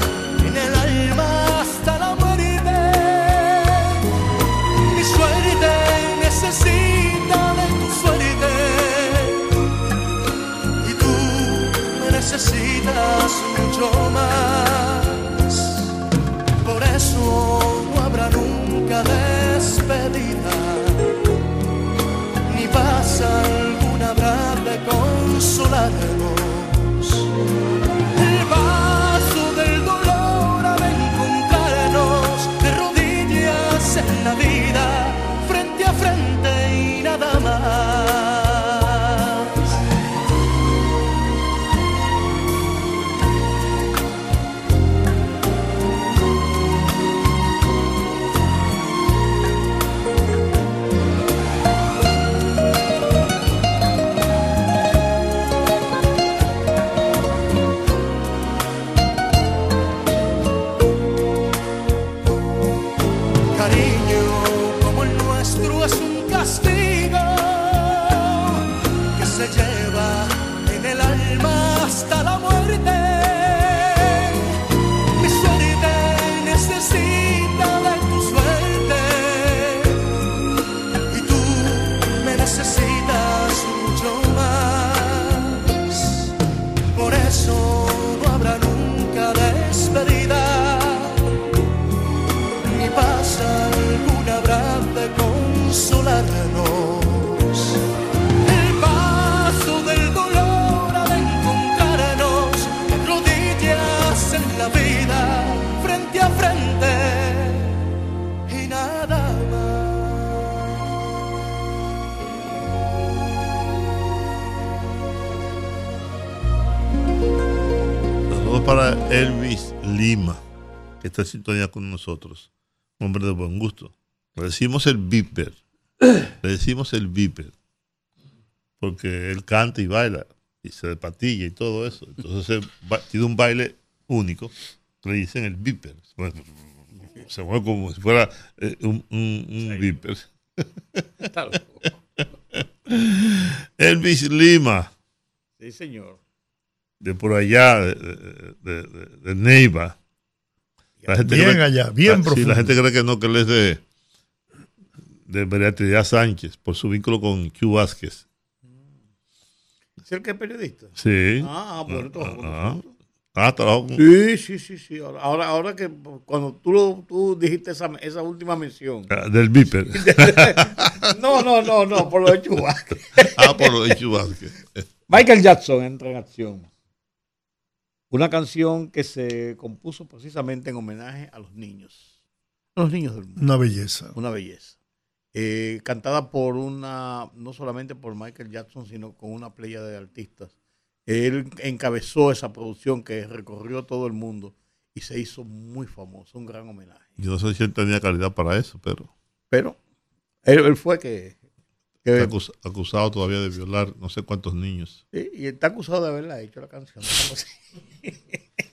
S3: está en sintonía con nosotros. hombre de buen gusto. Le decimos el Viper. [CLEARS THROAT] Le decimos el Viper. Porque él canta y baila y se despatilla y todo eso. Entonces tiene un baile único. Le dicen el Viper. Se mueve como si fuera eh, un, un, Viper. [LAUGHS] Elvis Lima.
S2: Sí, señor.
S3: de por allá, de, de, de, Neiva.
S1: Bien allá, bien profundo.
S3: Sí, la gente cree que no, que él es de, de Beatriz Sánchez, por su vínculo con Q Vázquez.
S2: ¿Es el que es periodista?
S3: Sí.
S2: Ah, bueno,
S3: ah, ah,
S2: ah Sí, sí, sí, sí. Ahora, ahora que cuando tú, lo, tú dijiste esa, esa última mención.
S3: Ah, del Viper. [LAUGHS]
S2: no, no, no, no, por lo de Chubasque.
S3: ah, por lo de Chubasque.
S2: Michael Jackson entra en acción. Una canción que se compuso precisamente en homenaje a los niños. A los niños del mundo.
S1: Una belleza.
S2: Una belleza. Eh, cantada por una, no solamente por Michael Jackson, sino con una playa de artistas. Él encabezó esa producción que recorrió todo el mundo y se hizo muy famoso, un gran homenaje.
S3: Yo no sé si él tenía calidad para eso, pero...
S2: Pero él, fue que...
S3: está acusado todavía de violar no sé cuántos niños.
S2: Y está acusado de haberla hecho la canción. [LAUGHS]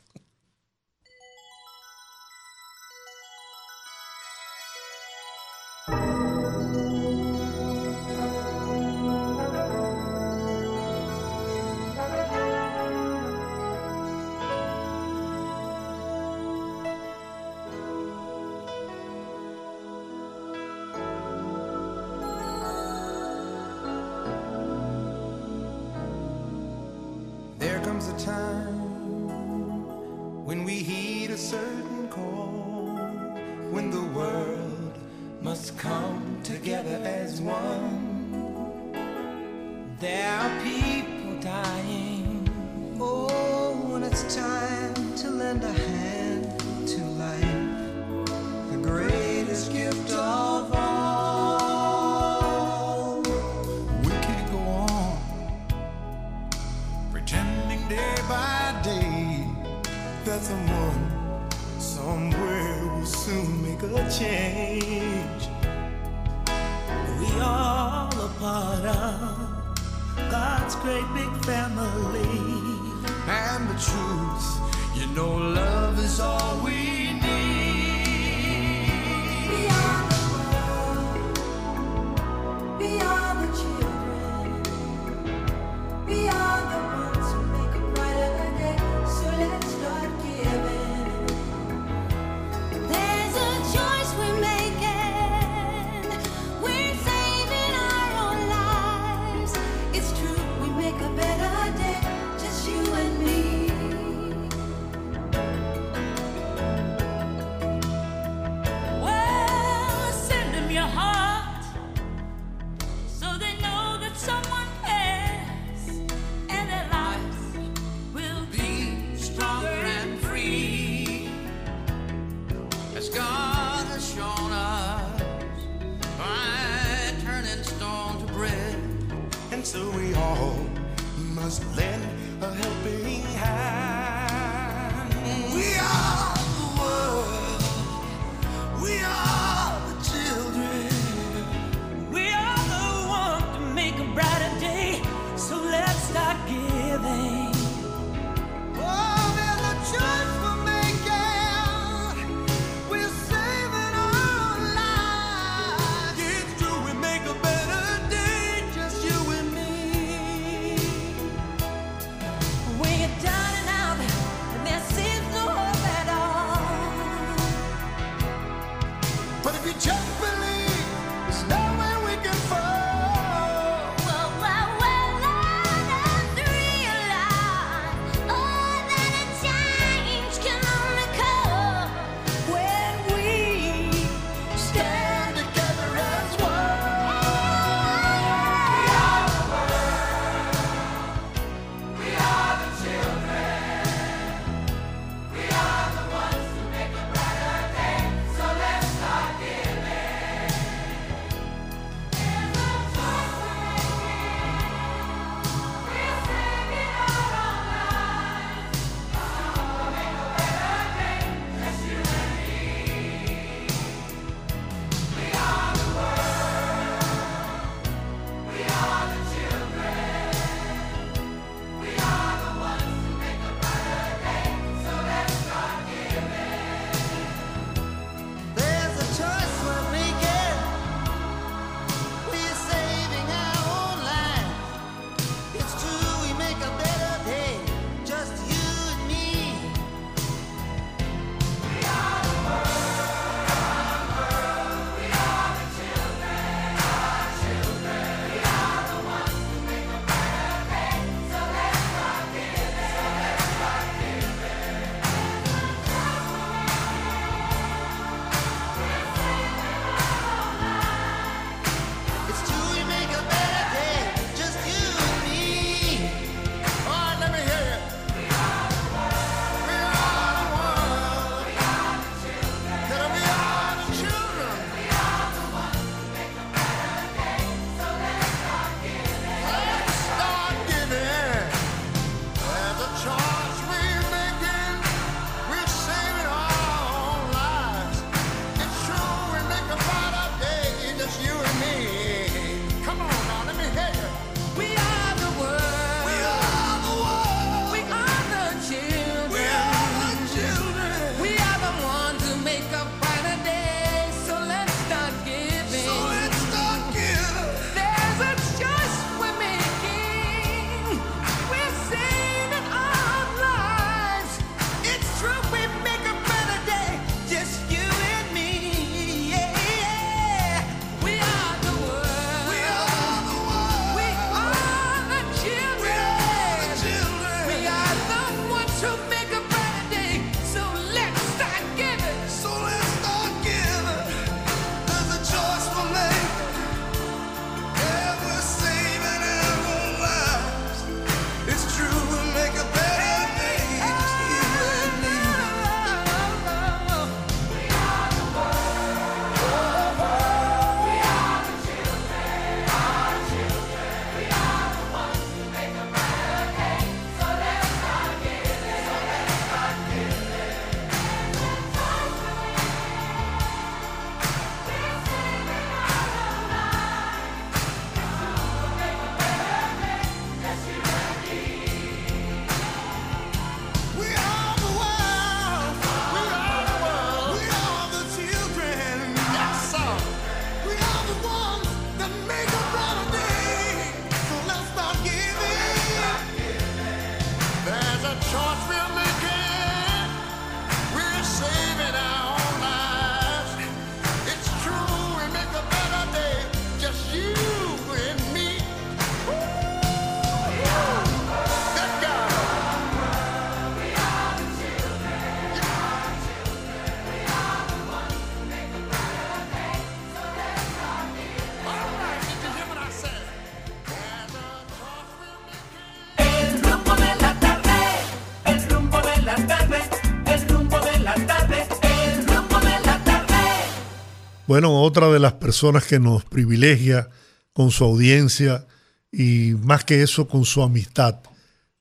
S1: Bueno, otra de las personas que nos privilegia con su audiencia y más que eso con su amistad,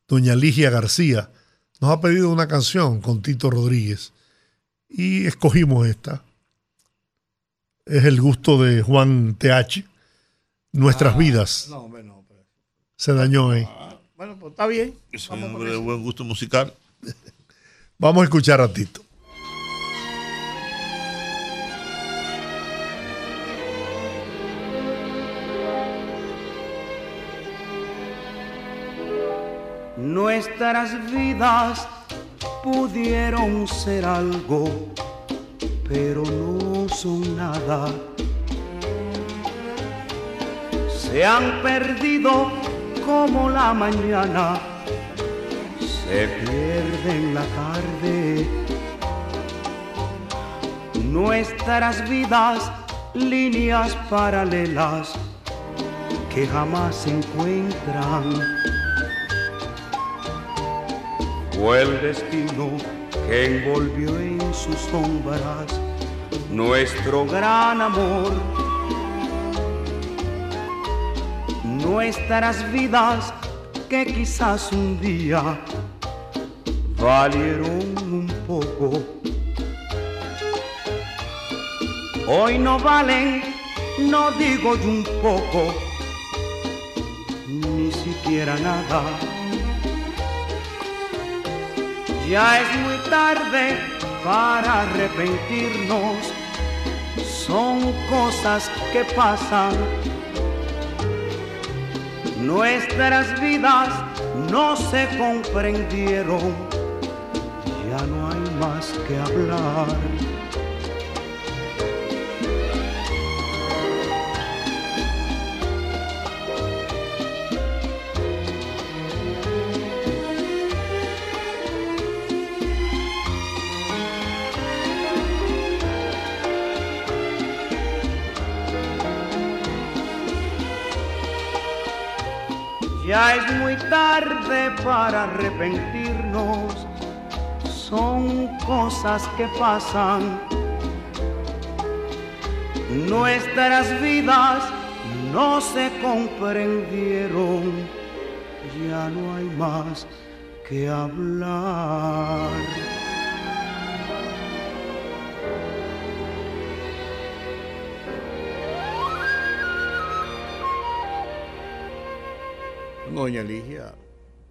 S1: doña Ligia García, nos ha pedido una canción con Tito Rodríguez y escogimos esta. Es el gusto de Juan TH. Nuestras ah, vidas. No, bueno, Se dañó ahí.
S2: Ah, bueno, pues está bien.
S3: Es un hombre de buen gusto musical. [LAUGHS]
S1: Vamos a escuchar a Tito.
S22: Nuestras vidas pudieron ser algo, pero no son nada. Se han perdido como la mañana, se pierden la tarde. Nuestras vidas, líneas paralelas que jamás se encuentran fue el destino que envolvió en sus sombras nuestro gran amor. Nuestras vidas que quizás un día valieron un poco. Hoy no valen, no digo yo un poco, ni siquiera nada ya es muy tarde para arrepentirnos, son cosas que pasan. Nuestras vidas no se comprendieron, ya no hay más que hablar. Ya es muy tarde para arrepentirnos, son cosas que pasan. Nuestras vidas no se comprendieron, ya no hay más que hablar.
S2: Doña Ligia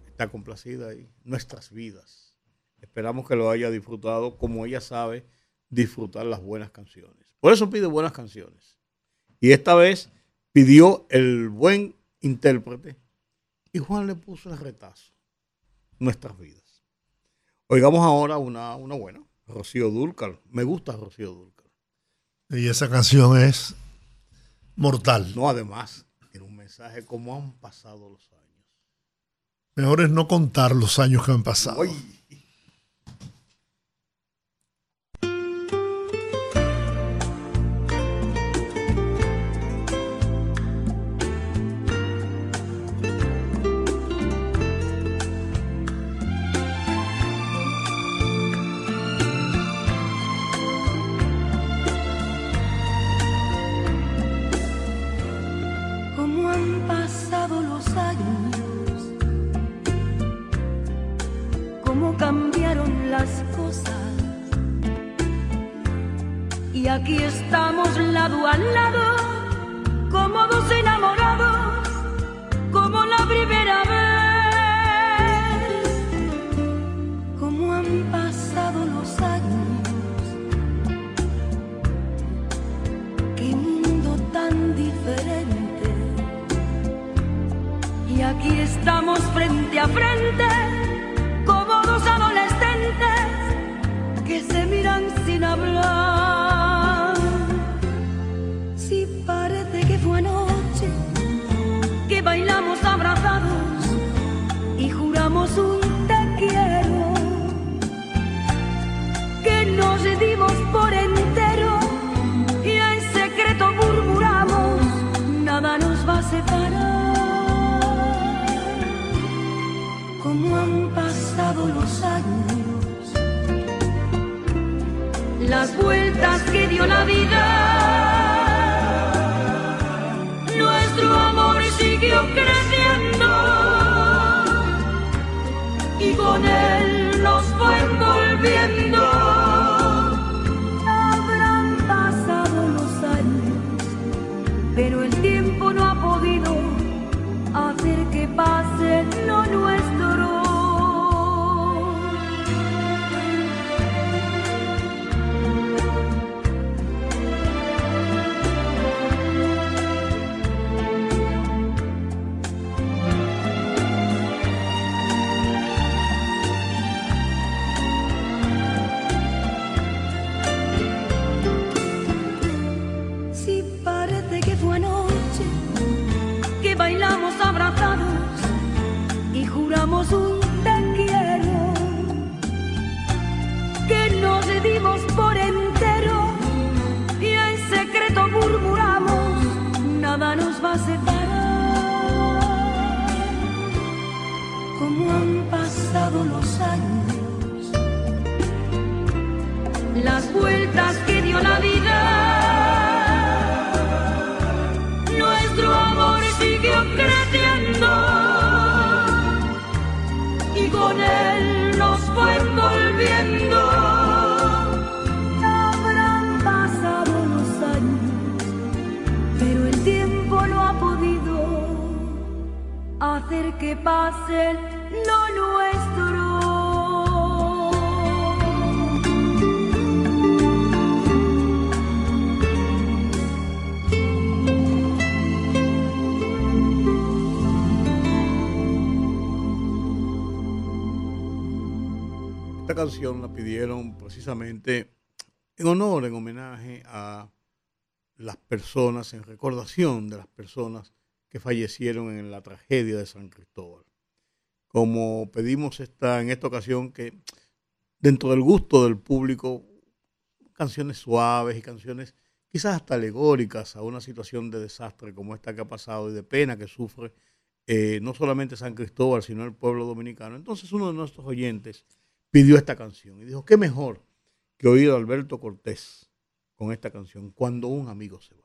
S2: está complacida ahí. Nuestras vidas. Esperamos que lo haya disfrutado como ella sabe disfrutar las buenas canciones. Por eso pide buenas canciones. Y esta vez pidió el buen intérprete y Juan le puso el retazo. Nuestras vidas. Oigamos ahora una, una buena. Rocío Dúrcal. Me gusta Rocío Dúrcal.
S1: Y esa canción es mortal.
S2: No, además, tiene un mensaje como han pasado los años.
S1: Mejor es no contar los años que han pasado.
S23: Aquí estamos lado a lado, como dos enamorados, como la primera vez. Como han pasado los años, qué mundo tan diferente. Y aquí estamos frente a frente, se miran sin hablar. las vueltas que dio la vida. Nuestro amor siguió creciendo y con él nos fue envolviendo.
S2: La pidieron precisamente en honor, en homenaje a las personas, en recordación de las personas que fallecieron en la tragedia de San Cristóbal. Como pedimos esta, en esta ocasión que dentro del gusto del público, canciones suaves y canciones quizás hasta alegóricas a una situación de desastre como esta que ha pasado y de pena que sufre eh, no solamente San Cristóbal, sino el pueblo dominicano. Entonces uno de nuestros oyentes pidió esta canción y dijo, qué mejor que oír a Alberto Cortés con esta canción, Cuando un amigo se va.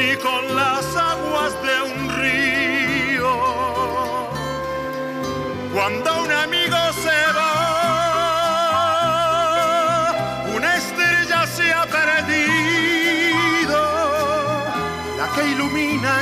S24: ni con las aguas de un río. Cuando un amigo se va, una estrella se ha perdido, la que ilumina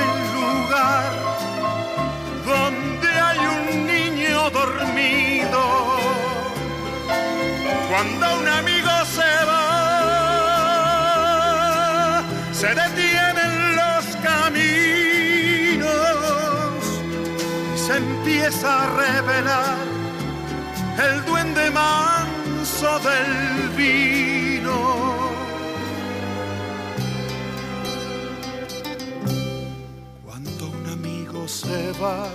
S24: empieza a revelar el duende manso del vino. Cuando un amigo se va,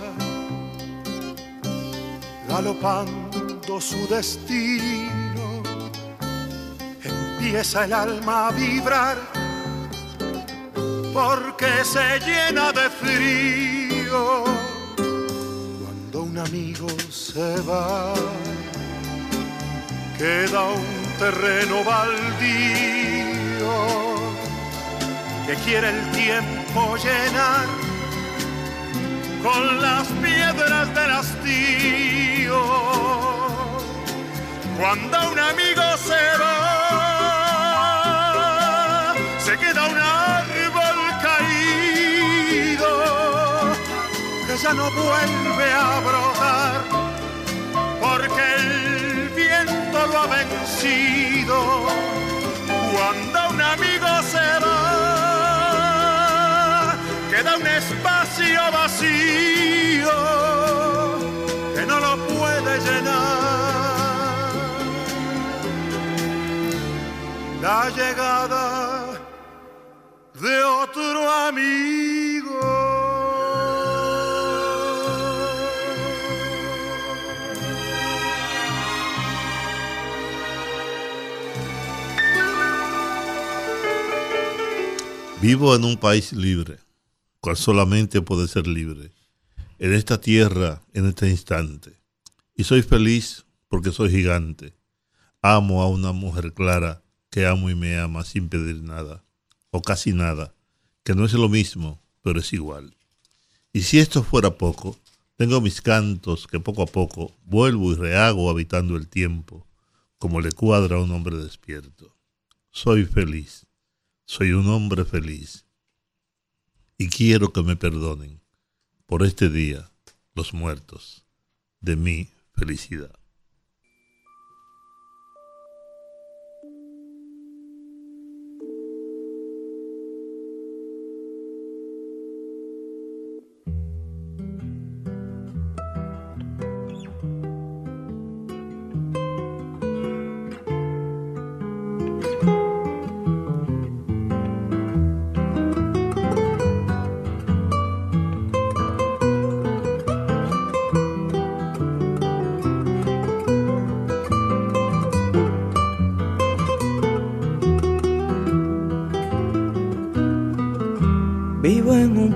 S24: galopando su destino, empieza el alma a vibrar porque se llena de frío amigo se va, queda un terreno baldío que quiere el tiempo llenar con las piedras del hastío. Cuando un amigo se va, se queda un árbol caído que ya no vuelve a vencido cuando un amigo se va. Queda un espacio vacío que no lo puede llenar. La llegada de otro amigo.
S3: Vivo en un país libre, cual solamente puede ser libre, en esta tierra, en este instante. Y soy feliz porque soy gigante. Amo a una mujer clara que amo y me ama sin pedir nada, o casi nada, que no es lo mismo, pero es igual. Y si esto fuera poco, tengo mis cantos que poco a poco vuelvo y rehago habitando el tiempo, como le cuadra a un hombre despierto. Soy feliz soy un hombre feliz y quiero que me perdonen por este día los muertos de mi felicidad.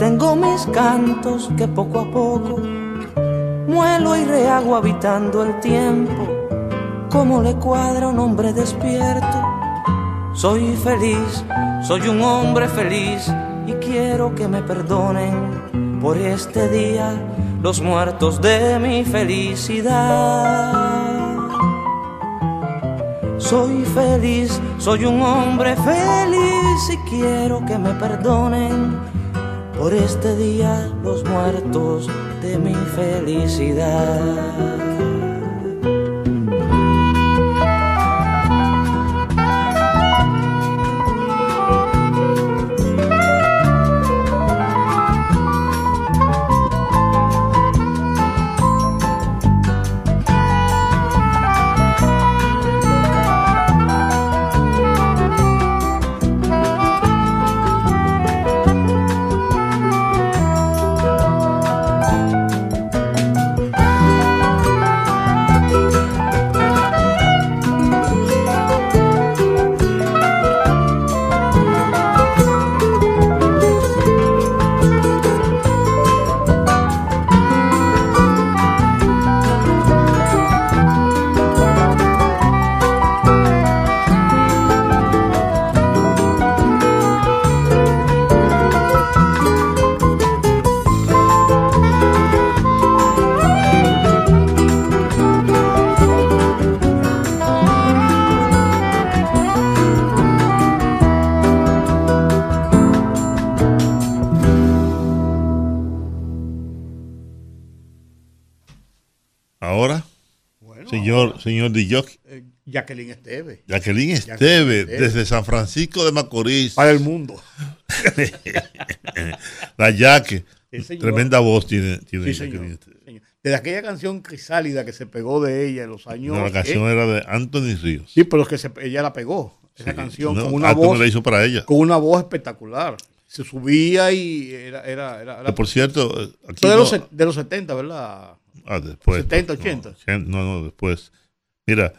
S25: tengo mis cantos que poco a poco muelo y rehago habitando el tiempo, como le cuadra un hombre despierto. Soy feliz, soy un hombre feliz y quiero que me perdonen por este día los muertos de mi felicidad. Soy feliz, soy un hombre feliz y quiero que me perdonen por este día los muertos de mi felicidad. Señor de
S2: eh, Jacqueline Esteve.
S3: Jacqueline Esteve, desde San Francisco de Macorís.
S2: Para el mundo. [LAUGHS]
S3: la Jaque. Tremenda voz tiene,
S2: Desde aquella canción Crisálida que se pegó de ella en los años.
S3: No, la canción era de Anthony Ríos.
S2: Sí, pero es que ella la pegó. Esa canción con una voz.
S3: la hizo para ella.
S2: Con una voz espectacular. Se subía y era. era, era,
S3: por cierto.
S2: Aquí de, los, de los 70, ¿verdad?
S3: Ah, después.
S2: 70, 80.
S3: No, no, después. Mira,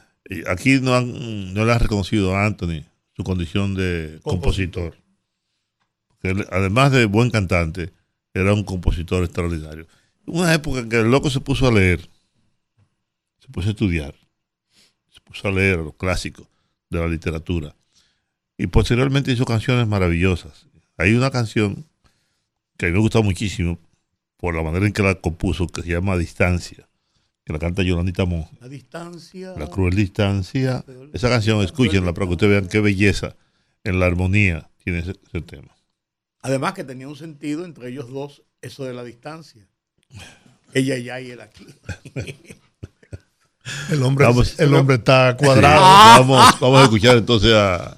S3: aquí no, han, no le ha reconocido a Anthony su condición de compositor. además de buen cantante, era un compositor extraordinario. Una época en que el loco se puso a leer, se puso a estudiar, se puso a leer los clásicos de la literatura. Y posteriormente hizo canciones maravillosas. Hay una canción que a mí me gusta muchísimo por la manera en que la compuso, que se llama Distancia, que la canta Yolandita Monge.
S23: La distancia.
S3: La cruel distancia. Esa canción, escúchenla para que ustedes vean qué belleza en la armonía tiene ese, ese tema.
S23: Además que tenía un sentido entre ellos dos eso de la distancia. Ella ya y él aquí. [LAUGHS]
S1: El hombre,
S3: Vamos.
S1: el hombre está cuadrado. [LAUGHS]
S3: Vamos, vamos a escuchar entonces a.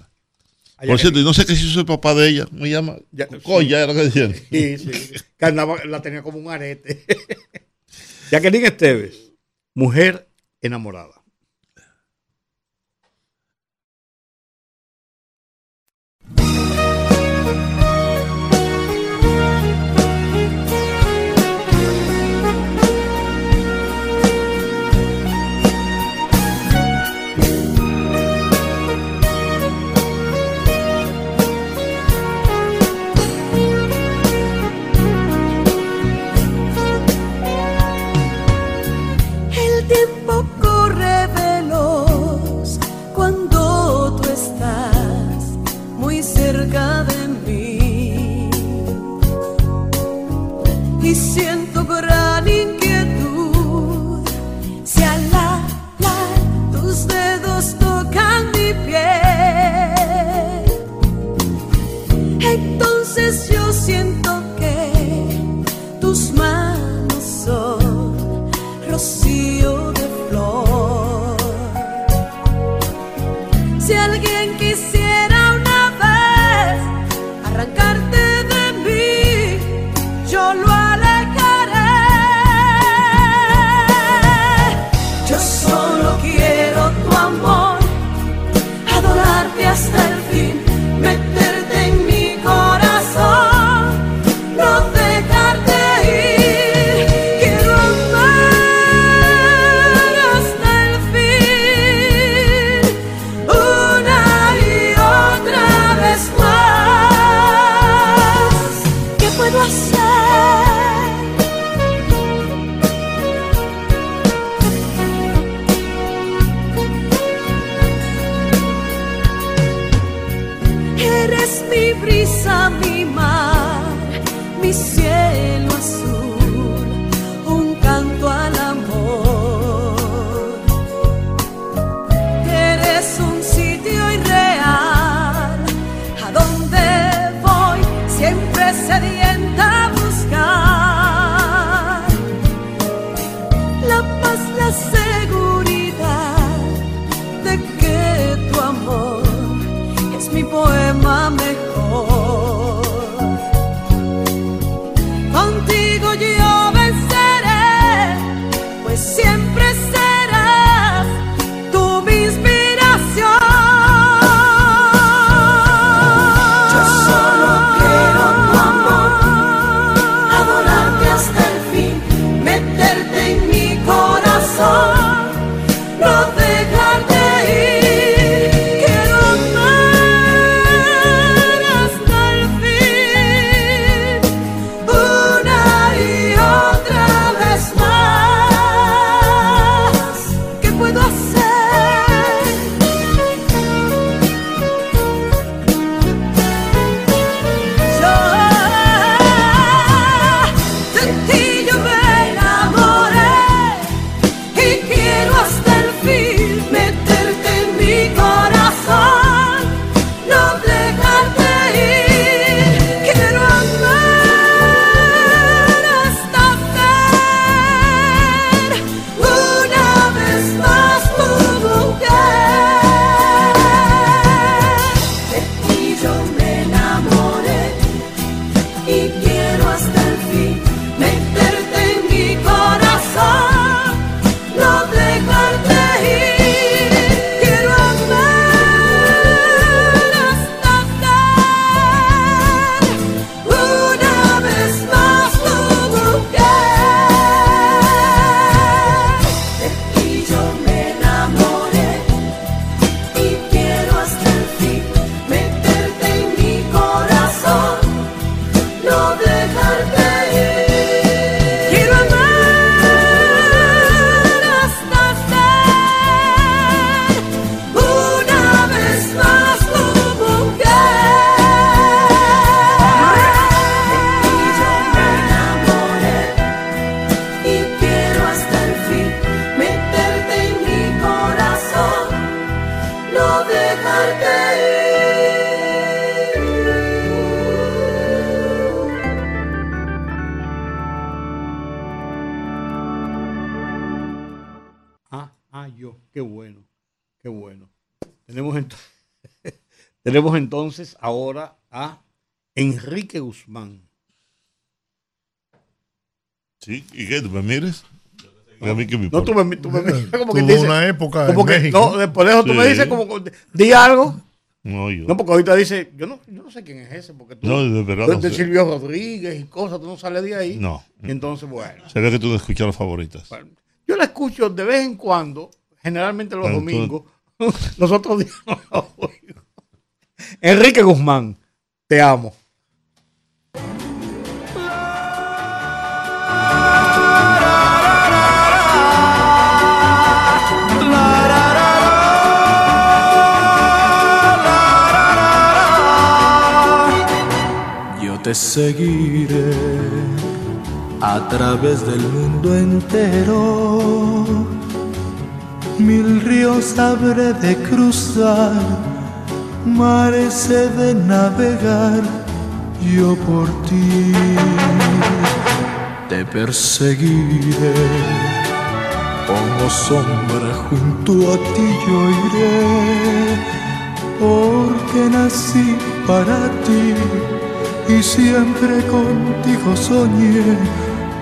S3: Por cierto, y no sé qué hizo el papá de ella. Me llama.
S23: Ya-
S3: Coya, era lo que decían.
S23: Sí, sí. Que andaba, la tenía como un arete. [LAUGHS] Jacqueline Esteves, mujer enamorada.
S26: meterte en mi corazón.
S2: Tenemos entonces ahora a Enrique Guzmán.
S3: Sí, ¿y qué? ¿Tú me mires? A mí que me
S2: No, tú me, tú me miras como que
S1: Tuvo
S2: dices-
S1: una época
S2: como
S1: en
S2: que,
S1: México.
S2: No, después de eso tú me dices como, di algo.
S3: No, yo.
S2: No, porque ahorita dice, yo no, yo no sé quién es ese, porque tú,
S3: No, de verdad
S2: tú
S3: no
S2: de
S3: sé.
S2: Silvio Rodríguez y cosas, tú no sales de ahí.
S3: No.
S2: Y entonces, bueno,
S3: Se ve que tú no escuchas las favoritas.
S2: yo la escucho de vez en cuando, generalmente los
S3: Pero tú-
S2: domingos. [LAUGHS] Los otros días no la oigo. Enrique Guzmán, te amo.
S20: Yo te seguiré a través del mundo entero. Mil ríos habré de cruzar, mares de navegar. Yo por ti te perseguiré. Como sombra junto a ti yo iré, porque nací para ti y siempre contigo soñé.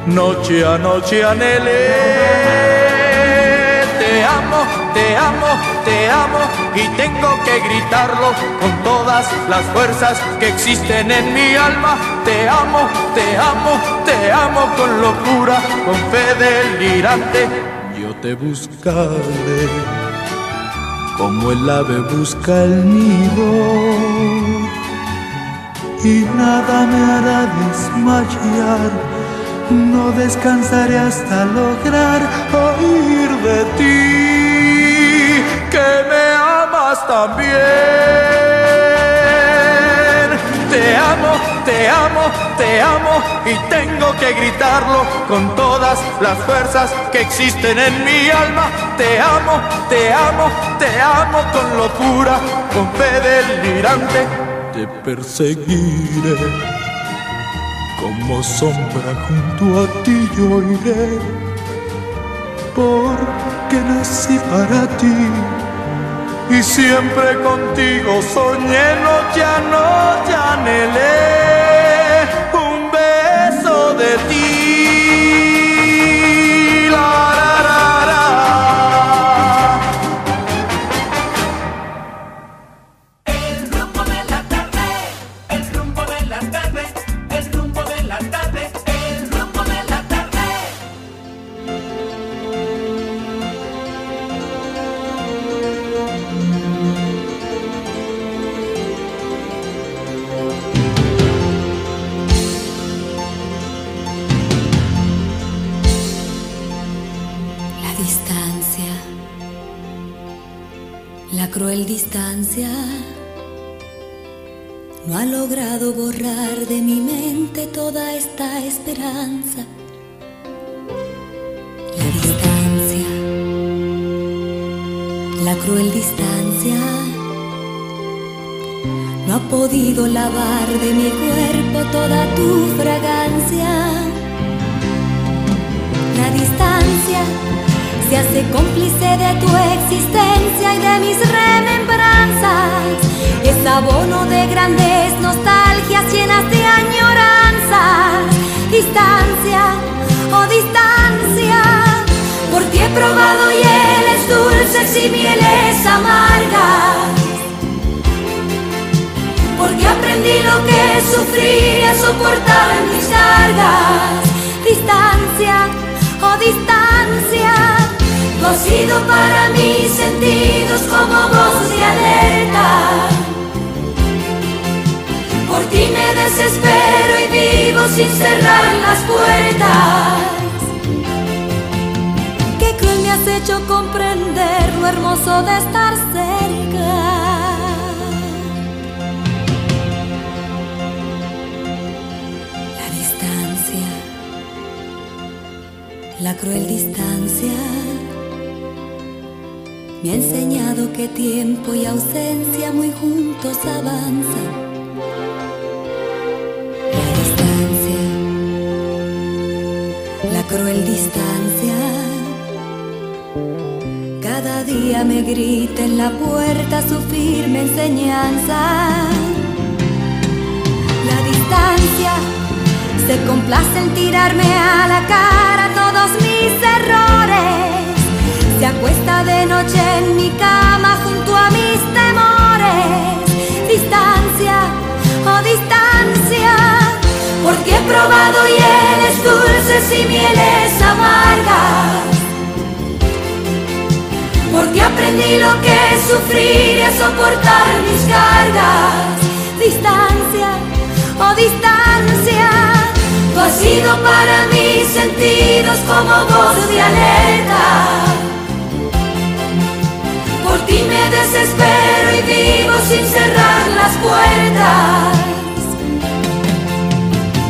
S20: Noche a noche anhelé. Te amo, te amo, y tengo que gritarlo con todas las fuerzas que existen en mi alma. Te amo, te amo, te amo con locura, con fe delirante. Yo te buscaré como el ave busca el nido y nada me hará desmayar. No descansaré hasta lograr oír de ti que me amas también. Te amo, te amo, te amo y tengo que gritarlo con todas las fuerzas que existen en mi alma. Te amo, te amo, te amo con locura, con fe delirante. Te perseguiré como sombra junto a ti yo iré, porque nací para ti y siempre contigo soñé noche a noche anhelé un beso de ti.
S27: Cruel distancia, no ha logrado borrar de mi mente toda esta esperanza. La distancia, la cruel distancia, no ha podido lavar de mi cuerpo toda tu fragancia. La distancia se hace cómplice de tu existencia y de mis remembranzas. Es abono de grandes nostalgias llenas de añoranzas. Distancia, oh distancia, por ti he probado hieles dulces y mieles amargas. Porque aprendí lo que es sufrir y a soportar mis cargas. Distancia, oh distancia, sido para mis sentidos como voz de alerta. Por ti me desespero y vivo sin cerrar las puertas. Qué cruel me has hecho comprender lo hermoso de estar cerca. La distancia, la cruel distancia, me ha enseñado que tiempo y ausencia muy juntos avanzan. La distancia, la cruel distancia, cada día me grita en la puerta su firme enseñanza. La distancia se complace en tirarme a la cara todos mis errores. Se acuesta de noche en mi cama junto a mis temores. Distancia, oh distancia, porque he probado hieles dulces y mieles amargas. Porque aprendí lo que sufrir y a soportar mis cargas. Distancia, oh distancia, tú has sido para mis sentidos como voz de alerta. Ti me desespero y vivo sin cerrar las puertas.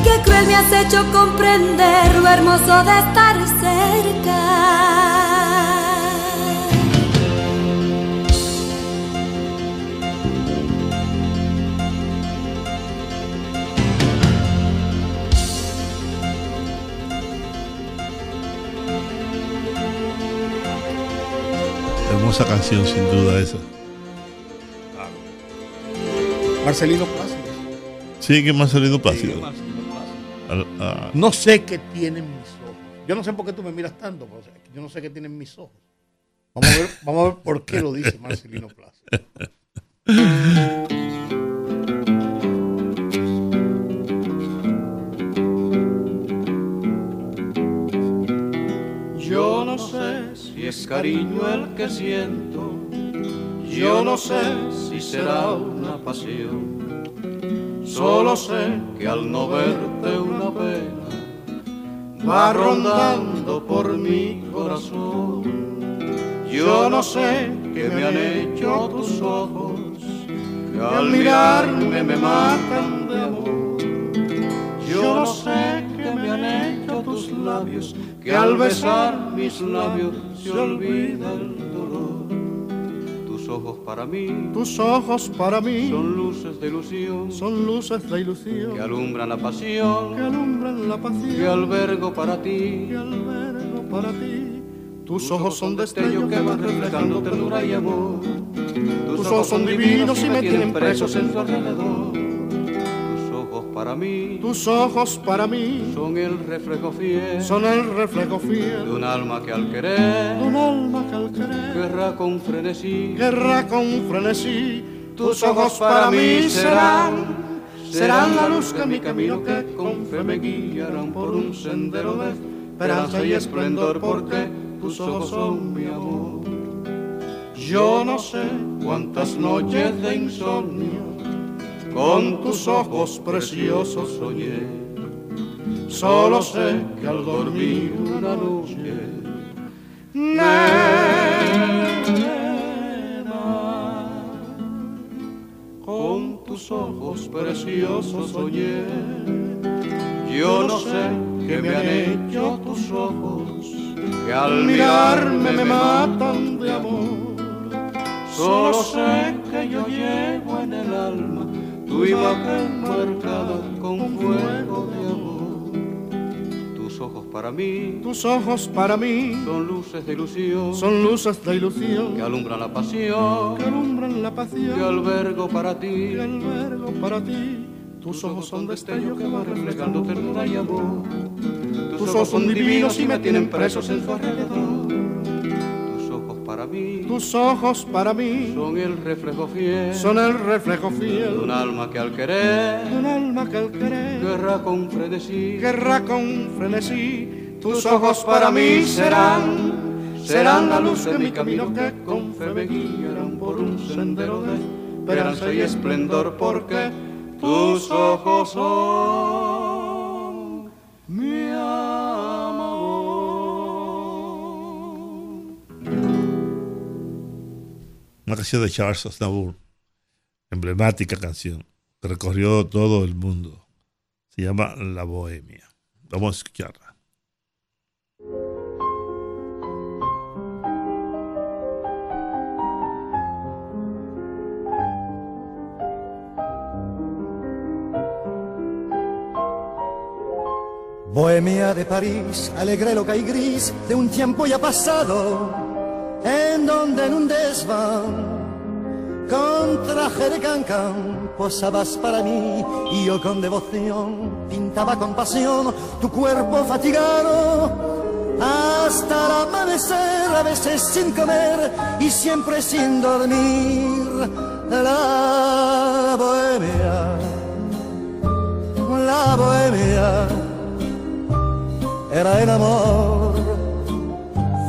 S27: Qué cruel me has hecho comprender lo hermoso de estar cerca.
S3: Hermosa canción, sin duda, esa.
S2: Marcelino Plácido.
S3: Sí, que Marcelino Plácido.
S2: Sí, Marcelino Plácido.
S3: Al- ah,
S2: No sé qué tienen mis ojos. Yo no sé por qué tú me miras tanto, pero yo no sé qué tienen mis ojos. Vamos a ver, vamos a ver por qué lo dice Marcelino Plácido. [LAUGHS]
S18: cariño el que siento, yo no sé si será una pasión. Solo sé que al no verte una pena va rondando por mi corazón. Yo no sé qué me han hecho tus ojos, que al mirarme me matan de amor. Yo no sé qué me han hecho tus labios, que al besar mis labios se olvida el dolor. Tus ojos para mí,
S28: Tus ojos para mí
S18: son luces de ilusión,
S28: son luces de ilusión
S18: que alumbran la pasión,
S28: que alumbran la pasión
S18: que albergo para ti.
S28: que albergo para ti.
S18: Tus ojos son destellos que van reflejando ternura y amor.
S28: Tus ojos son divinos y me tienen presos en
S18: su alrededor. Tus ojos para mí,
S28: Tus ojos para mí
S18: son el reflejo fiel
S28: son el reflejo
S18: de un alma que al
S28: de
S18: querer
S28: un alma que al querer
S18: guerra con frenesí.
S28: guerra con frenesí.
S18: Tus ojos para mí serán, serán la luz que mi camino que con fe me guiarán por un sendero de esperanza y esplendor porque tus ojos son mi amor. Yo no sé cuántas noches de insomnio con tus ojos preciosos soñé. Solo sé que al dormir una noche nena, con tus ojos preciosos soñé. Yo no sé qué me han hecho tus ojos, que al mirarme me matan de amor. Solo sé que yo llevo en el alma tu imagen marcada con fuego de amor. Tus ojos para mí
S28: Tus ojos para mí
S18: son luces de ilusión
S28: son luces de ilusión
S18: que alumbran la pasión
S28: que alumbran la pasión
S18: que albergo para ti.
S28: que albergo para ti. Tus ojos son destellos que van
S18: reflejando ternura y amor.
S28: Tus ojos son divinos y me tienen presos en su
S18: alrededor. Tus ojos para mí
S28: Tus ojos para mí
S18: son el reflejo fiel
S28: son el reflejo
S18: de
S28: fiel
S18: un alma que al
S28: de
S18: querer
S28: un alma que al querer
S18: guerra con frenesí.
S28: guerra con frenesí.
S18: Tus ojos para mí serán, serán la luz de mi camino que con fe me guiarán por un sendero de esperanza y esplendor porque tus ojos son
S3: Una canción de Charles Aznavour, emblemática canción, que recorrió todo el mundo. Se llama La Bohemia. Vamos a escucharla.
S29: Bohemia de París, alegre loca y gris de un tiempo ya pasado. En donde en un desván con traje de cancán posabas para mí y yo con devoción pintaba con pasión tu cuerpo fatigado hasta el amanecer, a veces sin comer y siempre sin dormir. La bohemia, la bohemia, era el amor,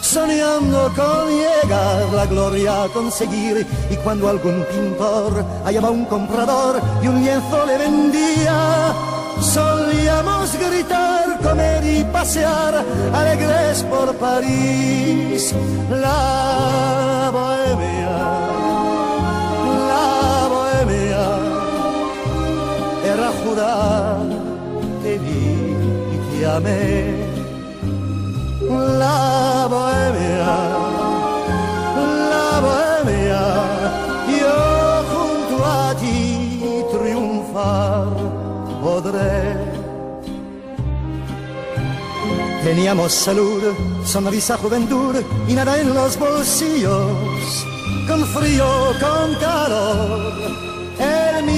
S29: soñando con llegar la gloria a conseguir. Y cuando algún pintor hallaba un comprador y un lienzo le vendía, solíamos gritar, comer y pasear alegres por París. La bohemia, la bohemia, era jurar, te vi y te amé. La bohemia, la bohemia, yo junto a ti triunfar podré. Teníamos salud, sonrisa, juventud y nada en los bolsillos, con frío, con calor.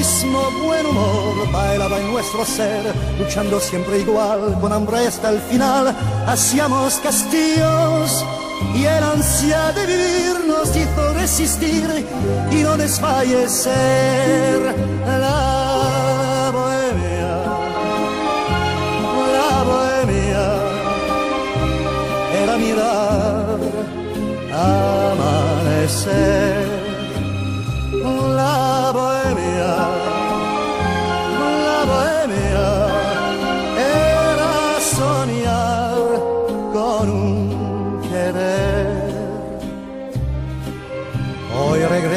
S29: Mismo buen humor bailaba en nuestro ser, luchando siempre igual, con hambre hasta el final. Hacíamos castillos y el ansia de vivir nos hizo resistir y no desfallecer. La bohemia, la bohemia era mirar amanecer.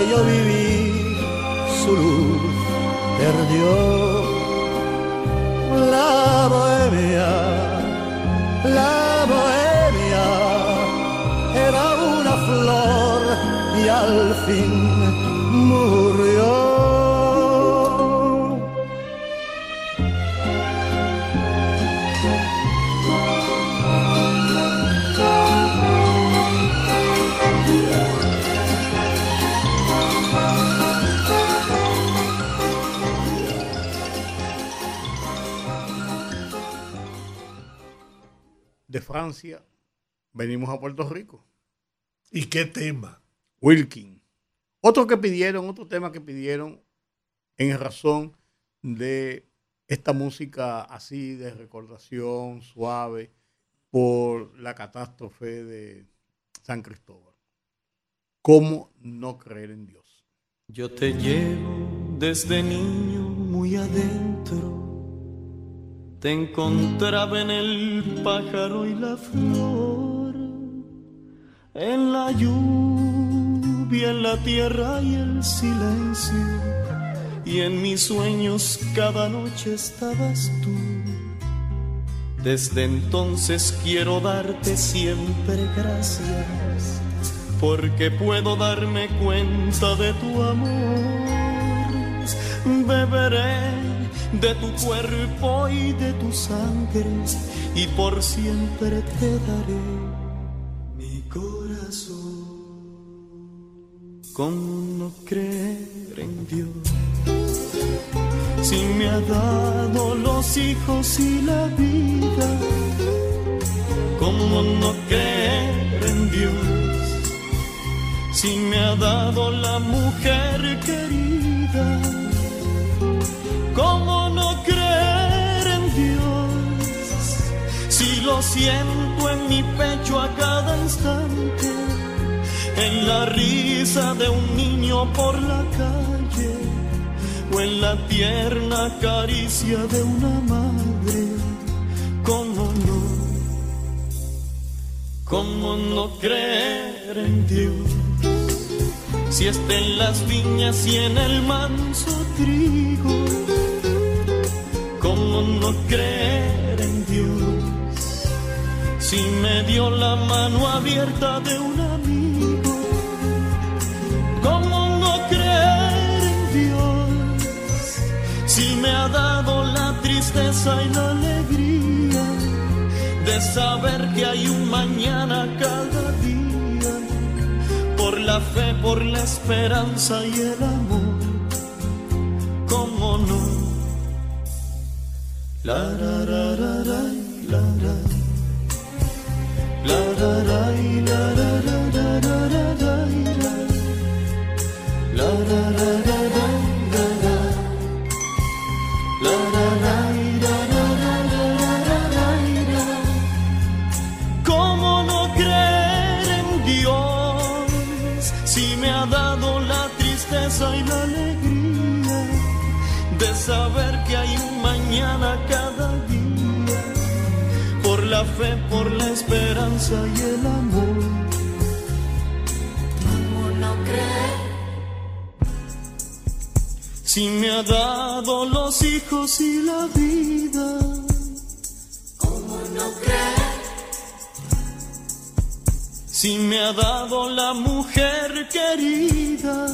S29: que yo viví, su luz perdió. La bohemia, la bohemia era una flor y al fin
S2: de Francia, venimos a Puerto Rico.
S1: ¿Y qué tema?
S2: Wilkin. Otro que pidieron, otro tema que pidieron en razón de esta música así de recordación suave por la catástrofe de San Cristóbal. ¿Cómo no creer en Dios?
S30: Yo te llevo desde niño muy adentro. Te encontraba en el pájaro y la flor, en la lluvia, en la tierra y el silencio. Y en mis sueños cada noche estabas tú. Desde entonces quiero darte siempre gracias, porque puedo darme cuenta de tu amor. Beberé de tu cuerpo y de tu sangre, y por siempre te daré mi corazón. ¿Cómo no creer en Dios? Si me ha dado los hijos y la vida, ¿cómo no creer en Dios? si me ha dado la mujer querida. ¿Cómo no creer en Dios si lo siento en mi pecho a cada instante? En la risa de un niño por la calle o en la tierna caricia de una madre. ¿Cómo no? ¿Cómo no creer en Dios? Si está en las viñas y en el manso trigo, ¿cómo no creer en Dios? Si me dio la mano abierta de un amigo, ¿cómo no creer en Dios? Si me ha dado la tristeza y la alegría de saber que hay un mañana cada día por la fe, por la esperanza y el amor. ¿Cómo no? ¿Cómo no creer en Dios si me ha dado la tristeza y la alegría de saber que hay un mañana cada día? Por la fe, por la esperanza y el amor.
S31: ¿Cómo no creer?
S30: Si me ha dado los hijos y la vida.
S31: ¿Cómo no creer?
S30: Si me ha dado la mujer querida,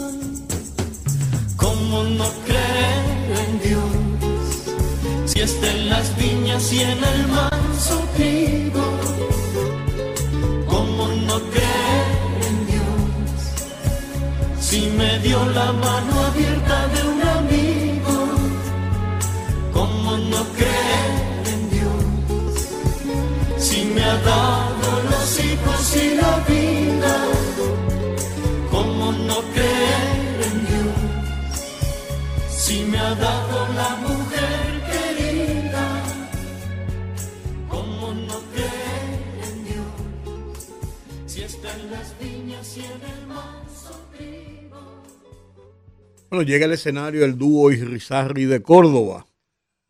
S30: ¿cómo no creer en Dios? Si está en las viñas y en el manso trigo, ¿cómo no creer en Dios? Si me dio la mano abierta de un amigo, ¿cómo no creer en Dios? Si me ha dado los hijos y la vida, ¿cómo no creer en Dios? Si me ha dado la mujer
S2: Bueno, llega al escenario el dúo Irizarry de Córdoba.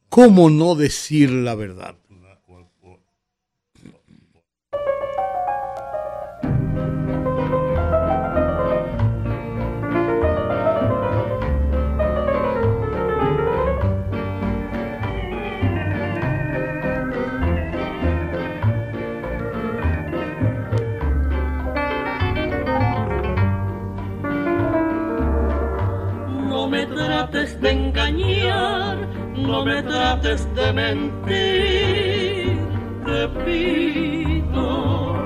S2: ¿Cómo no decir la verdad?
S32: Trates de mentir, te pido.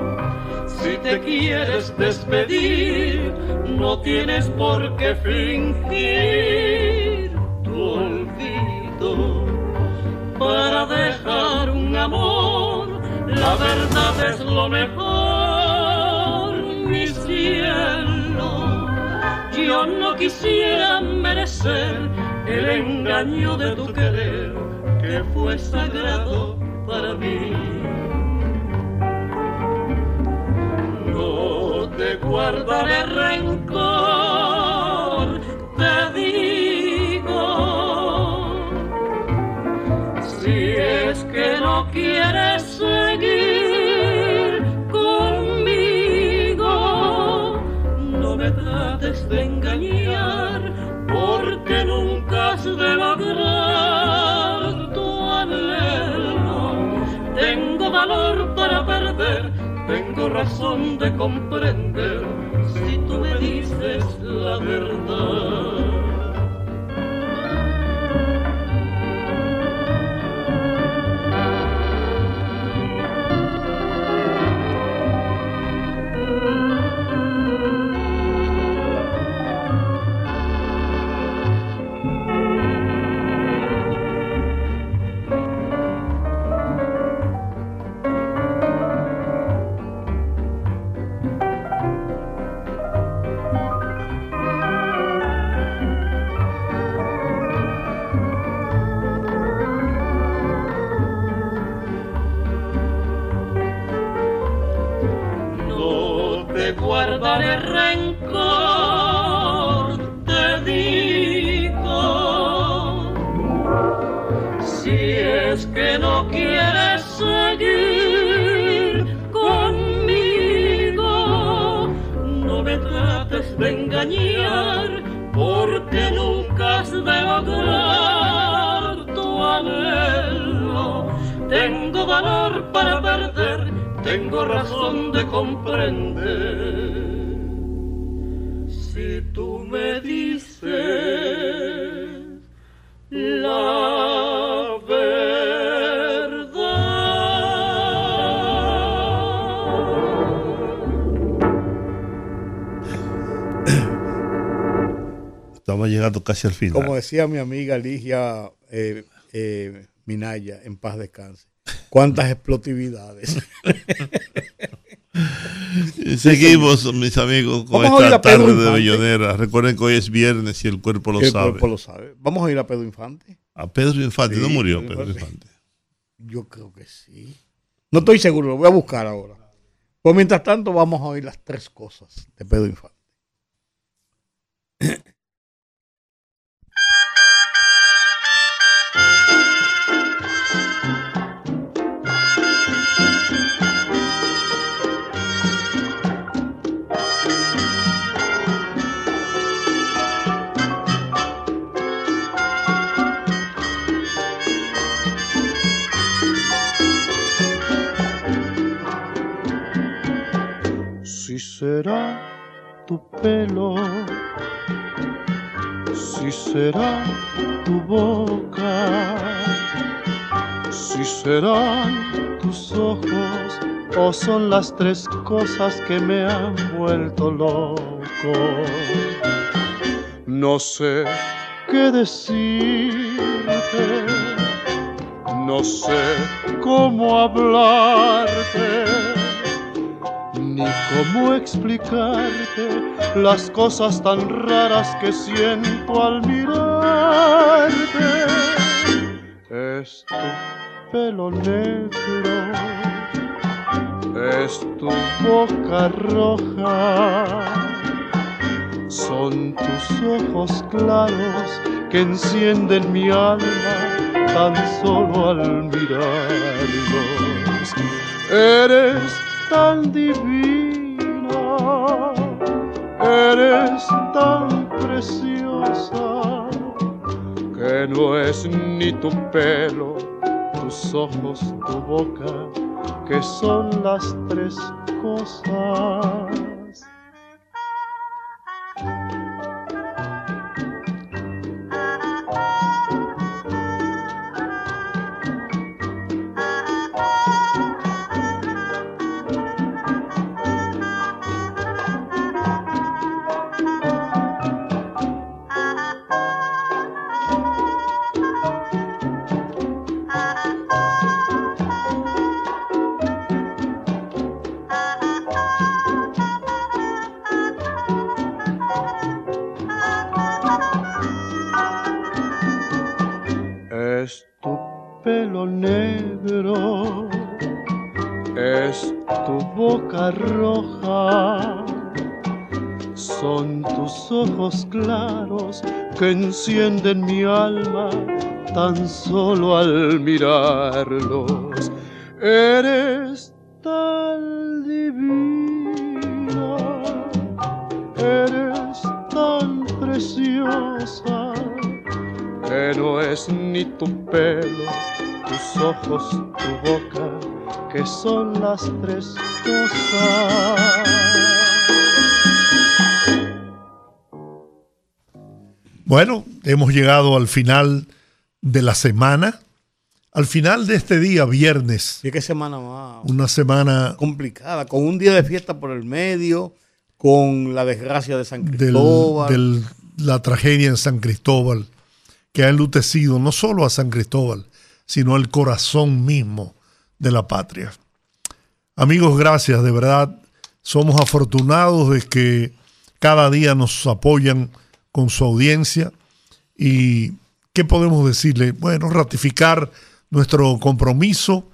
S32: Si te quieres despedir, no tienes por qué fingir tu olvido. Para dejar un amor, la verdad es lo mejor, mi cielo. Yo no quisiera merecer el engaño de tu querer, fue sagrado para mí. No te guardaré rencor, tengo razón de comprender, si tú me dices la verdad.
S3: Llegando casi al final.
S2: Como decía mi amiga Ligia eh, eh, Minaya, en paz descanse. ¿Cuántas explosividades? [LAUGHS]
S3: Seguimos, mis amigos, con
S2: Vamos
S3: esta tarde de. Bellonera. Recuerden que hoy es viernes y el cuerpo lo
S2: El
S3: sabe.
S2: cuerpo lo sabe. Vamos a ir a Pedro Infante.
S3: A Pedro Infante,
S2: Sí,
S3: no murió
S2: Pedro
S3: Pedro
S2: Infante.
S3: Infante.
S2: Yo creo que sí. No estoy seguro, lo voy a buscar ahora. Pues mientras tanto, vamos a oír las tres cosas de Pedro Infante.
S33: Será tu pelo, si será tu boca, si serán tus ojos o son las tres cosas que me han vuelto loco. No sé qué decirte, no sé cómo hablarte cómo explicarte las cosas tan raras que siento al mirarte. Es tu pelo negro, es tu boca roja, son tus ojos claros que encienden mi alma tan solo al mirarlos. Eres tan divina, eres tan preciosa, que no es ni tu pelo, tus ojos, tu boca, que son las tres cosas. Claros que encienden mi alma tan solo al mirarlos. Eres tan divina, eres tan preciosa que no es ni tu pelo, tus ojos, tu boca, que son las tres cosas.
S1: Bueno, hemos llegado al final de la semana, al final de este día, viernes.
S2: Y qué semana más
S1: Una semana
S2: complicada, con un día de fiesta por el medio, con la desgracia de San
S1: de
S2: Cristóbal.
S1: la tragedia en San Cristóbal, que ha enlutecido no solo a San Cristóbal, sino al corazón mismo de la patria. Amigos, gracias, de verdad. Somos afortunados de que cada día nos apoyan con su audiencia. ¿Y qué podemos decirle? Bueno, ratificar nuestro compromiso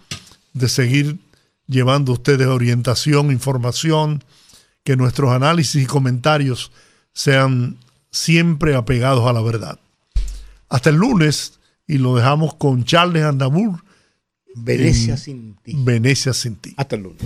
S1: de seguir llevando a ustedes orientación, información, que nuestros análisis y comentarios sean siempre apegados a la verdad. Hasta el lunes y lo dejamos con Charles Andamur.
S2: Venecia
S1: en
S2: sin ti.
S1: Venecia sin ti.
S2: Hasta el lunes.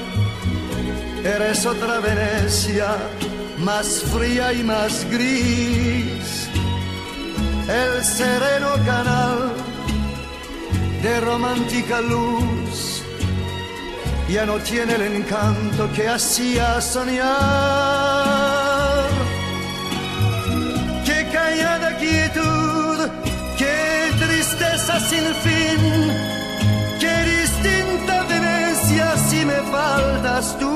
S29: Eres otra Venecia, más fría y más gris. El sereno canal de romántica luz ya no tiene el encanto que hacía soñar. Qué callada quietud, qué tristeza sin fin, faltas tú.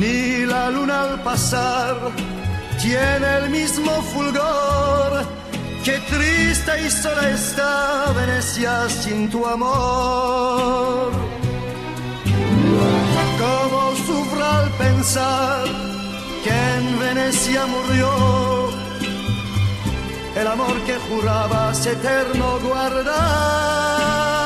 S29: Ni la luna al pasar tiene el mismo fulgor. Qué triste y sola está Venecia sin tu amor. Cómo sufro al pensar que en Venecia murió el amor que jurabas eterno guardar.